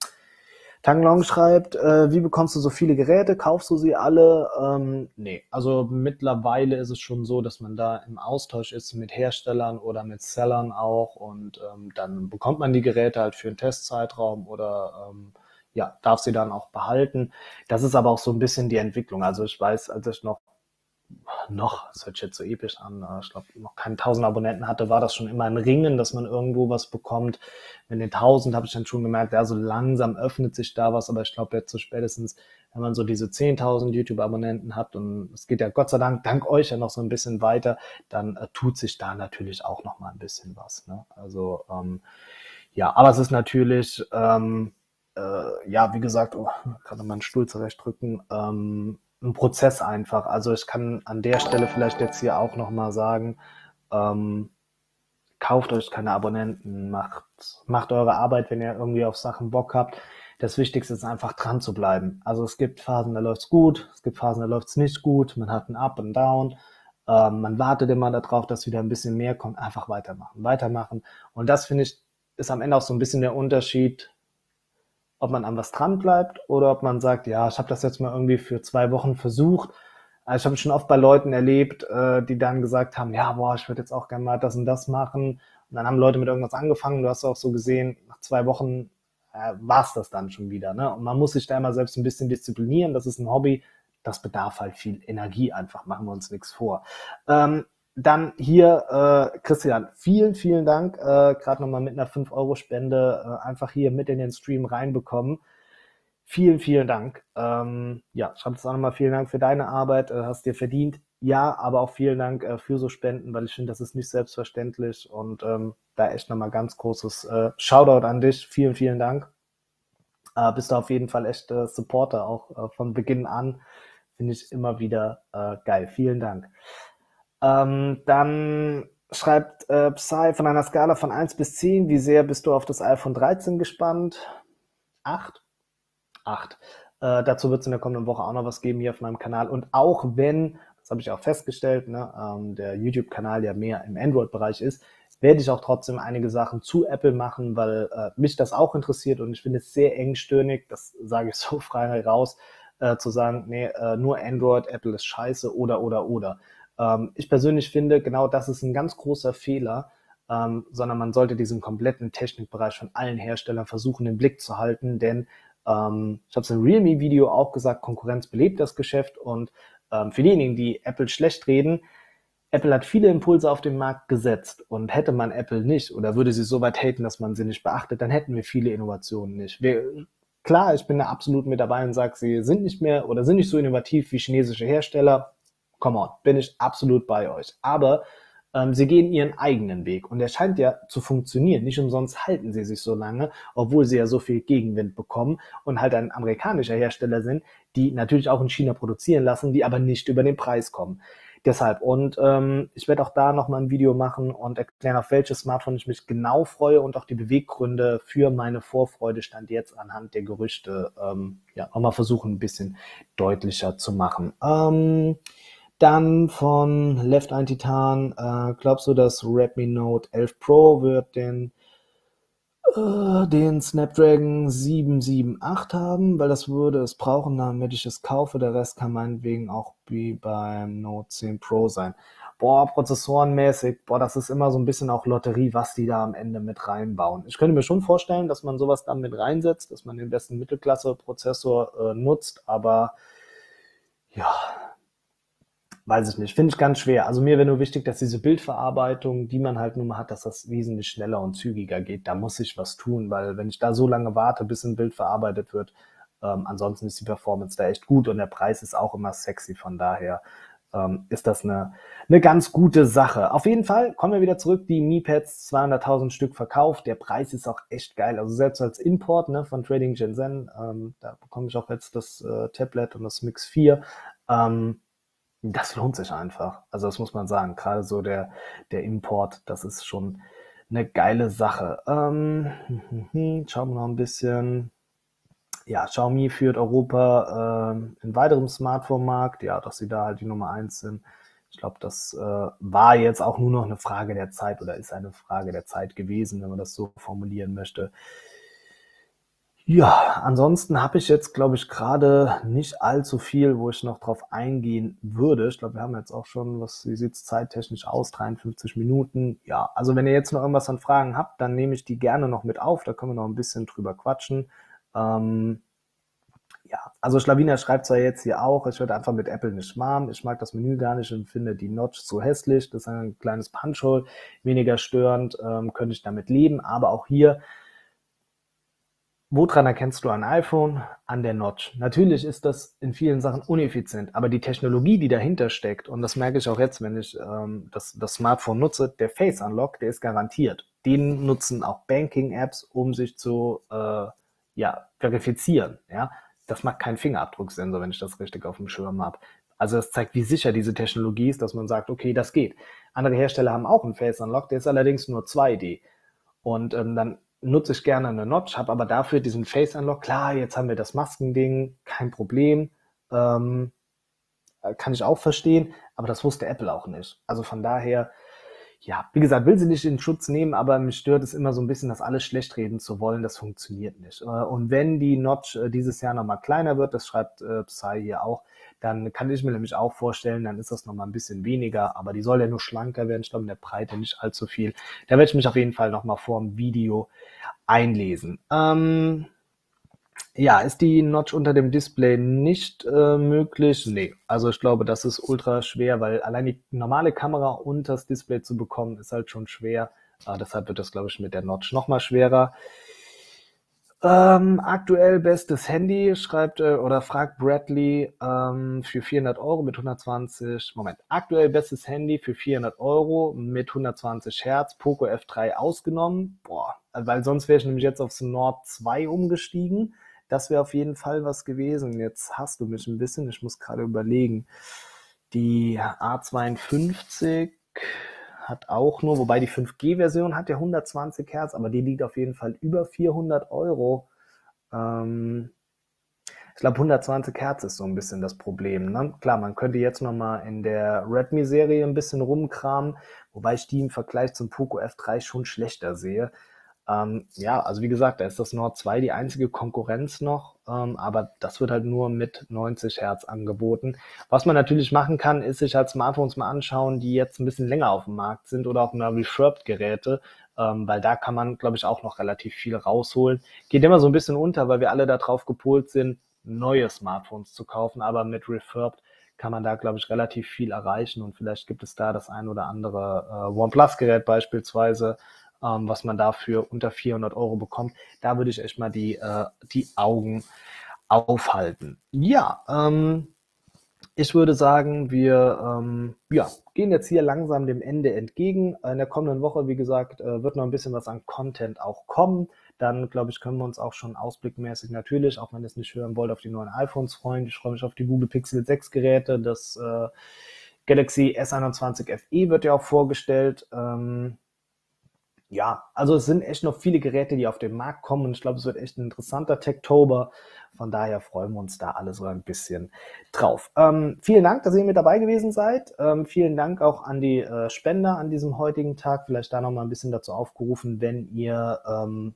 Tanglong schreibt, äh, wie bekommst du so viele Geräte? Kaufst du sie alle? Ähm, nee, also mittlerweile ist es schon so, dass man da im Austausch ist mit Herstellern oder mit Sellern auch und ähm, dann bekommt man die Geräte halt für einen Testzeitraum oder ähm, ja, darf sie dann auch behalten. Das ist aber auch so ein bisschen die Entwicklung. Also ich weiß, als ich noch noch, das hört sich jetzt so episch an, ich glaube, noch keine 1000 Abonnenten hatte, war das schon immer ein Ringen, dass man irgendwo was bekommt. Mit den 1000 habe ich dann schon gemerkt, ja, so langsam öffnet sich da was, aber ich glaube jetzt so spätestens, wenn man so diese 10.000 YouTube-Abonnenten hat und es geht ja Gott sei Dank, dank euch ja noch so ein bisschen weiter, dann äh, tut sich da natürlich auch noch mal ein bisschen was. Ne? Also ähm, ja, aber es ist natürlich, ähm, äh, ja, wie gesagt, oh, kann man meinen Stuhl zurechtdrücken, ähm, ein Prozess einfach. Also ich kann an der Stelle vielleicht jetzt hier auch nochmal sagen, ähm, kauft euch keine Abonnenten, macht, macht eure Arbeit, wenn ihr irgendwie auf Sachen Bock habt. Das Wichtigste ist einfach dran zu bleiben. Also es gibt Phasen, da läuft's gut, es gibt Phasen, da läuft's nicht gut, man hat ein Up und Down. Ähm, man wartet immer darauf, dass wieder ein bisschen mehr kommt. Einfach weitermachen, weitermachen. Und das finde ich, ist am Ende auch so ein bisschen der Unterschied, ob man an was dran bleibt oder ob man sagt, ja, ich habe das jetzt mal irgendwie für zwei Wochen versucht. Also ich habe schon oft bei Leuten erlebt, äh, die dann gesagt haben, ja, boah, ich würde jetzt auch gerne mal das und das machen. Und dann haben Leute mit irgendwas angefangen. Du hast auch so gesehen, nach zwei Wochen äh, war es das dann schon wieder. Ne? Und man muss sich da immer selbst ein bisschen disziplinieren. Das ist ein Hobby. Das bedarf halt viel Energie einfach. Machen wir uns nichts vor. Ähm, dann hier, äh, Christian, vielen, vielen Dank. Äh, Gerade nochmal mit einer 5-Euro-Spende äh, einfach hier mit in den Stream reinbekommen. Vielen, vielen Dank. Ähm, ja, schreib es auch nochmal vielen Dank für deine Arbeit, äh, hast dir verdient. Ja, aber auch vielen Dank äh, für so Spenden, weil ich finde, das ist nicht selbstverständlich und ähm, da echt nochmal ganz großes äh, Shoutout an dich. Vielen, vielen Dank. Äh, bist du auf jeden Fall echt äh, Supporter, auch äh, von Beginn an. Finde ich immer wieder äh, geil. Vielen Dank. Ähm, dann schreibt äh, Psy von einer Skala von 1 bis 10, wie sehr bist du auf das iPhone 13 gespannt? 8? 8. Äh, dazu wird es in der kommenden Woche auch noch was geben hier auf meinem Kanal. Und auch wenn, das habe ich auch festgestellt, ne, ähm, der YouTube-Kanal ja mehr im Android-Bereich ist, werde ich auch trotzdem einige Sachen zu Apple machen, weil äh, mich das auch interessiert und ich finde es sehr engstirnig, das sage ich so frei raus, äh, zu sagen, nee, äh, nur Android, Apple ist scheiße oder oder oder. Ähm, ich persönlich finde, genau das ist ein ganz großer Fehler, ähm, sondern man sollte diesen kompletten Technikbereich von allen Herstellern versuchen, im Blick zu halten, denn ähm, ich habe es im Realme-Video auch gesagt, Konkurrenz belebt das Geschäft und ähm, für diejenigen, die Apple schlecht reden, Apple hat viele Impulse auf den Markt gesetzt und hätte man Apple nicht oder würde sie so weit haten, dass man sie nicht beachtet, dann hätten wir viele Innovationen nicht. Wir, klar, ich bin da absolut mit dabei und sage, sie sind nicht mehr oder sind nicht so innovativ wie chinesische Hersteller. Come on, bin ich absolut bei euch. Aber ähm, sie gehen ihren eigenen Weg und der scheint ja zu funktionieren. Nicht umsonst halten sie sich so lange, obwohl sie ja so viel Gegenwind bekommen und halt ein amerikanischer Hersteller sind, die natürlich auch in China produzieren lassen, die aber nicht über den Preis kommen. Deshalb, und ähm, ich werde auch da nochmal ein Video machen und erklären, auf welches Smartphone ich mich genau freue und auch die Beweggründe für meine Vorfreude stand jetzt anhand der Gerüchte, ähm, ja, nochmal versuchen, ein bisschen deutlicher zu machen. Ähm, dann von Left Eye Titan, äh, glaubst du, dass Redmi Note 11 Pro wird den, äh, den Snapdragon 778 haben? Weil das würde es brauchen, damit ich es kaufe. Der Rest kann meinetwegen auch wie beim Note 10 Pro sein. Boah, prozessorenmäßig, boah, das ist immer so ein bisschen auch Lotterie, was die da am Ende mit reinbauen. Ich könnte mir schon vorstellen, dass man sowas dann mit reinsetzt, dass man den besten Mittelklasse-Prozessor äh, nutzt, aber ja, weiß ich nicht, finde ich ganz schwer. Also mir wäre nur wichtig, dass diese Bildverarbeitung, die man halt nun mal hat, dass das wesentlich schneller und zügiger geht. Da muss ich was tun, weil wenn ich da so lange warte, bis ein Bild verarbeitet wird, ähm, ansonsten ist die Performance da echt gut und der Preis ist auch immer sexy. Von daher ähm, ist das eine, eine ganz gute Sache. Auf jeden Fall kommen wir wieder zurück. Die Mi Pads 200.000 Stück verkauft. Der Preis ist auch echt geil. Also selbst als Import ne, von Trading Shenzhen, ähm, da bekomme ich auch jetzt das äh, Tablet und das Mix 4. Ähm, das lohnt sich einfach. Also das muss man sagen. Gerade so der, der Import, das ist schon eine geile Sache. Ähm, schauen wir noch ein bisschen. Ja, Xiaomi führt Europa äh, in weiterem Smartphone-Markt. Ja, dass sie da halt die Nummer eins sind. Ich glaube, das äh, war jetzt auch nur noch eine Frage der Zeit oder ist eine Frage der Zeit gewesen, wenn man das so formulieren möchte. Ja, ansonsten habe ich jetzt, glaube ich, gerade nicht allzu viel, wo ich noch drauf eingehen würde. Ich glaube, wir haben jetzt auch schon, was wie sieht's zeittechnisch aus? 53 Minuten. Ja, also wenn ihr jetzt noch irgendwas an Fragen habt, dann nehme ich die gerne noch mit auf. Da können wir noch ein bisschen drüber quatschen. Ähm, ja, also Schlawiner schreibt zwar jetzt hier auch, ich werde einfach mit Apple nicht warm. Ich mag das Menü gar nicht und finde die Notch zu hässlich. Das ist ein kleines Punchhole, weniger störend, ähm, könnte ich damit leben. Aber auch hier Woran erkennst du ein iPhone? An der Notch. Natürlich ist das in vielen Sachen uneffizient, aber die Technologie, die dahinter steckt, und das merke ich auch jetzt, wenn ich ähm, das, das Smartphone nutze, der Face Unlock, der ist garantiert. Den nutzen auch Banking-Apps, um sich zu, äh, ja, verifizieren. Ja? Das macht kein Fingerabdrucksensor, wenn ich das richtig auf dem Schirm habe. Also das zeigt, wie sicher diese Technologie ist, dass man sagt, okay, das geht. Andere Hersteller haben auch einen Face Unlock, der ist allerdings nur 2D. Und ähm, dann nutze ich gerne eine Notch, habe aber dafür diesen Face Unlock. Klar, jetzt haben wir das Maskending, kein Problem. Ähm, kann ich auch verstehen, aber das wusste Apple auch nicht. Also von daher, ja, wie gesagt, will sie nicht in Schutz nehmen, aber mich stört es immer so ein bisschen, das alles schlecht reden zu wollen. Das funktioniert nicht. Äh, und wenn die Notch äh, dieses Jahr nochmal kleiner wird, das schreibt äh, Psy hier auch, dann kann ich mir nämlich auch vorstellen, dann ist das nochmal ein bisschen weniger, aber die soll ja nur schlanker werden. Ich glaube, in der Breite nicht allzu viel. Da werde ich mich auf jeden Fall nochmal vor dem Video einlesen. Ähm, ja, ist die Notch unter dem Display nicht äh, möglich? Nee, also ich glaube, das ist ultra schwer, weil allein die normale Kamera unter das Display zu bekommen, ist halt schon schwer. Äh, deshalb wird das, glaube ich, mit der Notch nochmal schwerer. Ähm, aktuell bestes Handy, schreibt äh, oder fragt Bradley ähm, für 400 Euro mit 120, Moment, aktuell bestes Handy für 400 Euro mit 120 Hertz, Poco F3 ausgenommen. Boah, weil sonst wäre ich nämlich jetzt aufs Nord 2 umgestiegen. Das wäre auf jeden Fall was gewesen. Jetzt hast du mich ein bisschen, ich muss gerade überlegen. Die A52 hat auch nur, wobei die 5G-Version hat ja 120 Hertz, aber die liegt auf jeden Fall über 400 Euro. Ähm, ich glaube, 120 Hertz ist so ein bisschen das Problem. Ne? Klar, man könnte jetzt nochmal in der Redmi-Serie ein bisschen rumkramen, wobei ich die im Vergleich zum Poco F3 schon schlechter sehe. Ähm, ja, also wie gesagt, da ist das Nord 2 die einzige Konkurrenz noch, ähm, aber das wird halt nur mit 90 Hertz angeboten. Was man natürlich machen kann, ist sich halt Smartphones mal anschauen, die jetzt ein bisschen länger auf dem Markt sind oder auch mal Refurbed-Geräte, ähm, weil da kann man, glaube ich, auch noch relativ viel rausholen. Geht immer so ein bisschen unter, weil wir alle darauf gepolt sind, neue Smartphones zu kaufen, aber mit Refurbed kann man da, glaube ich, relativ viel erreichen und vielleicht gibt es da das ein oder andere äh, OnePlus-Gerät beispielsweise, ähm, was man dafür unter 400 Euro bekommt. Da würde ich echt mal die, äh, die Augen aufhalten. Ja, ähm, ich würde sagen, wir ähm, ja, gehen jetzt hier langsam dem Ende entgegen. In der kommenden Woche, wie gesagt, äh, wird noch ein bisschen was an Content auch kommen. Dann, glaube ich, können wir uns auch schon ausblickmäßig natürlich, auch wenn ihr es nicht hören wollt, auf die neuen iPhones freuen. Ich freue mich auf die Google Pixel 6 Geräte. Das äh, Galaxy S21 FE wird ja auch vorgestellt. Ähm, ja, also es sind echt noch viele Geräte, die auf den Markt kommen und ich glaube, es wird echt ein interessanter Techtober. Von daher freuen wir uns da alle so ein bisschen drauf. Ähm, vielen Dank, dass ihr mit dabei gewesen seid. Ähm, vielen Dank auch an die äh, Spender an diesem heutigen Tag. Vielleicht da noch mal ein bisschen dazu aufgerufen, wenn ihr ähm,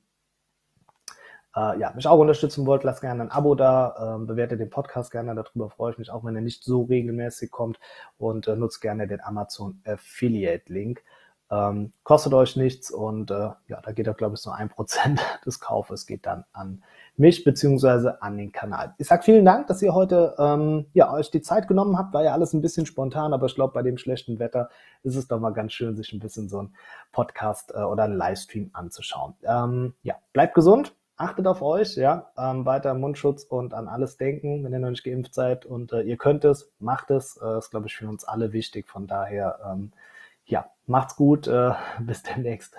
äh, ja, mich auch unterstützen wollt, lasst gerne ein Abo da, ähm, bewertet den Podcast gerne, darüber freue ich mich, auch wenn er nicht so regelmäßig kommt und äh, nutzt gerne den Amazon Affiliate Link. Ähm, kostet euch nichts und äh, ja, da geht auch, glaube ich, so ein Prozent des Kaufes geht dann an mich beziehungsweise an den Kanal. Ich sage vielen Dank, dass ihr heute ähm, ja, euch die Zeit genommen habt. War ja alles ein bisschen spontan, aber ich glaube, bei dem schlechten Wetter ist es doch mal ganz schön, sich ein bisschen so ein Podcast äh, oder einen Livestream anzuschauen. Ähm, ja, bleibt gesund, achtet auf euch, ja, ähm, weiter Mundschutz und an alles denken, wenn ihr noch nicht geimpft seid und äh, ihr könnt es, macht es. Äh, ist, glaube ich, für uns alle wichtig. Von daher, ähm, ja, macht's gut, äh, bis demnächst.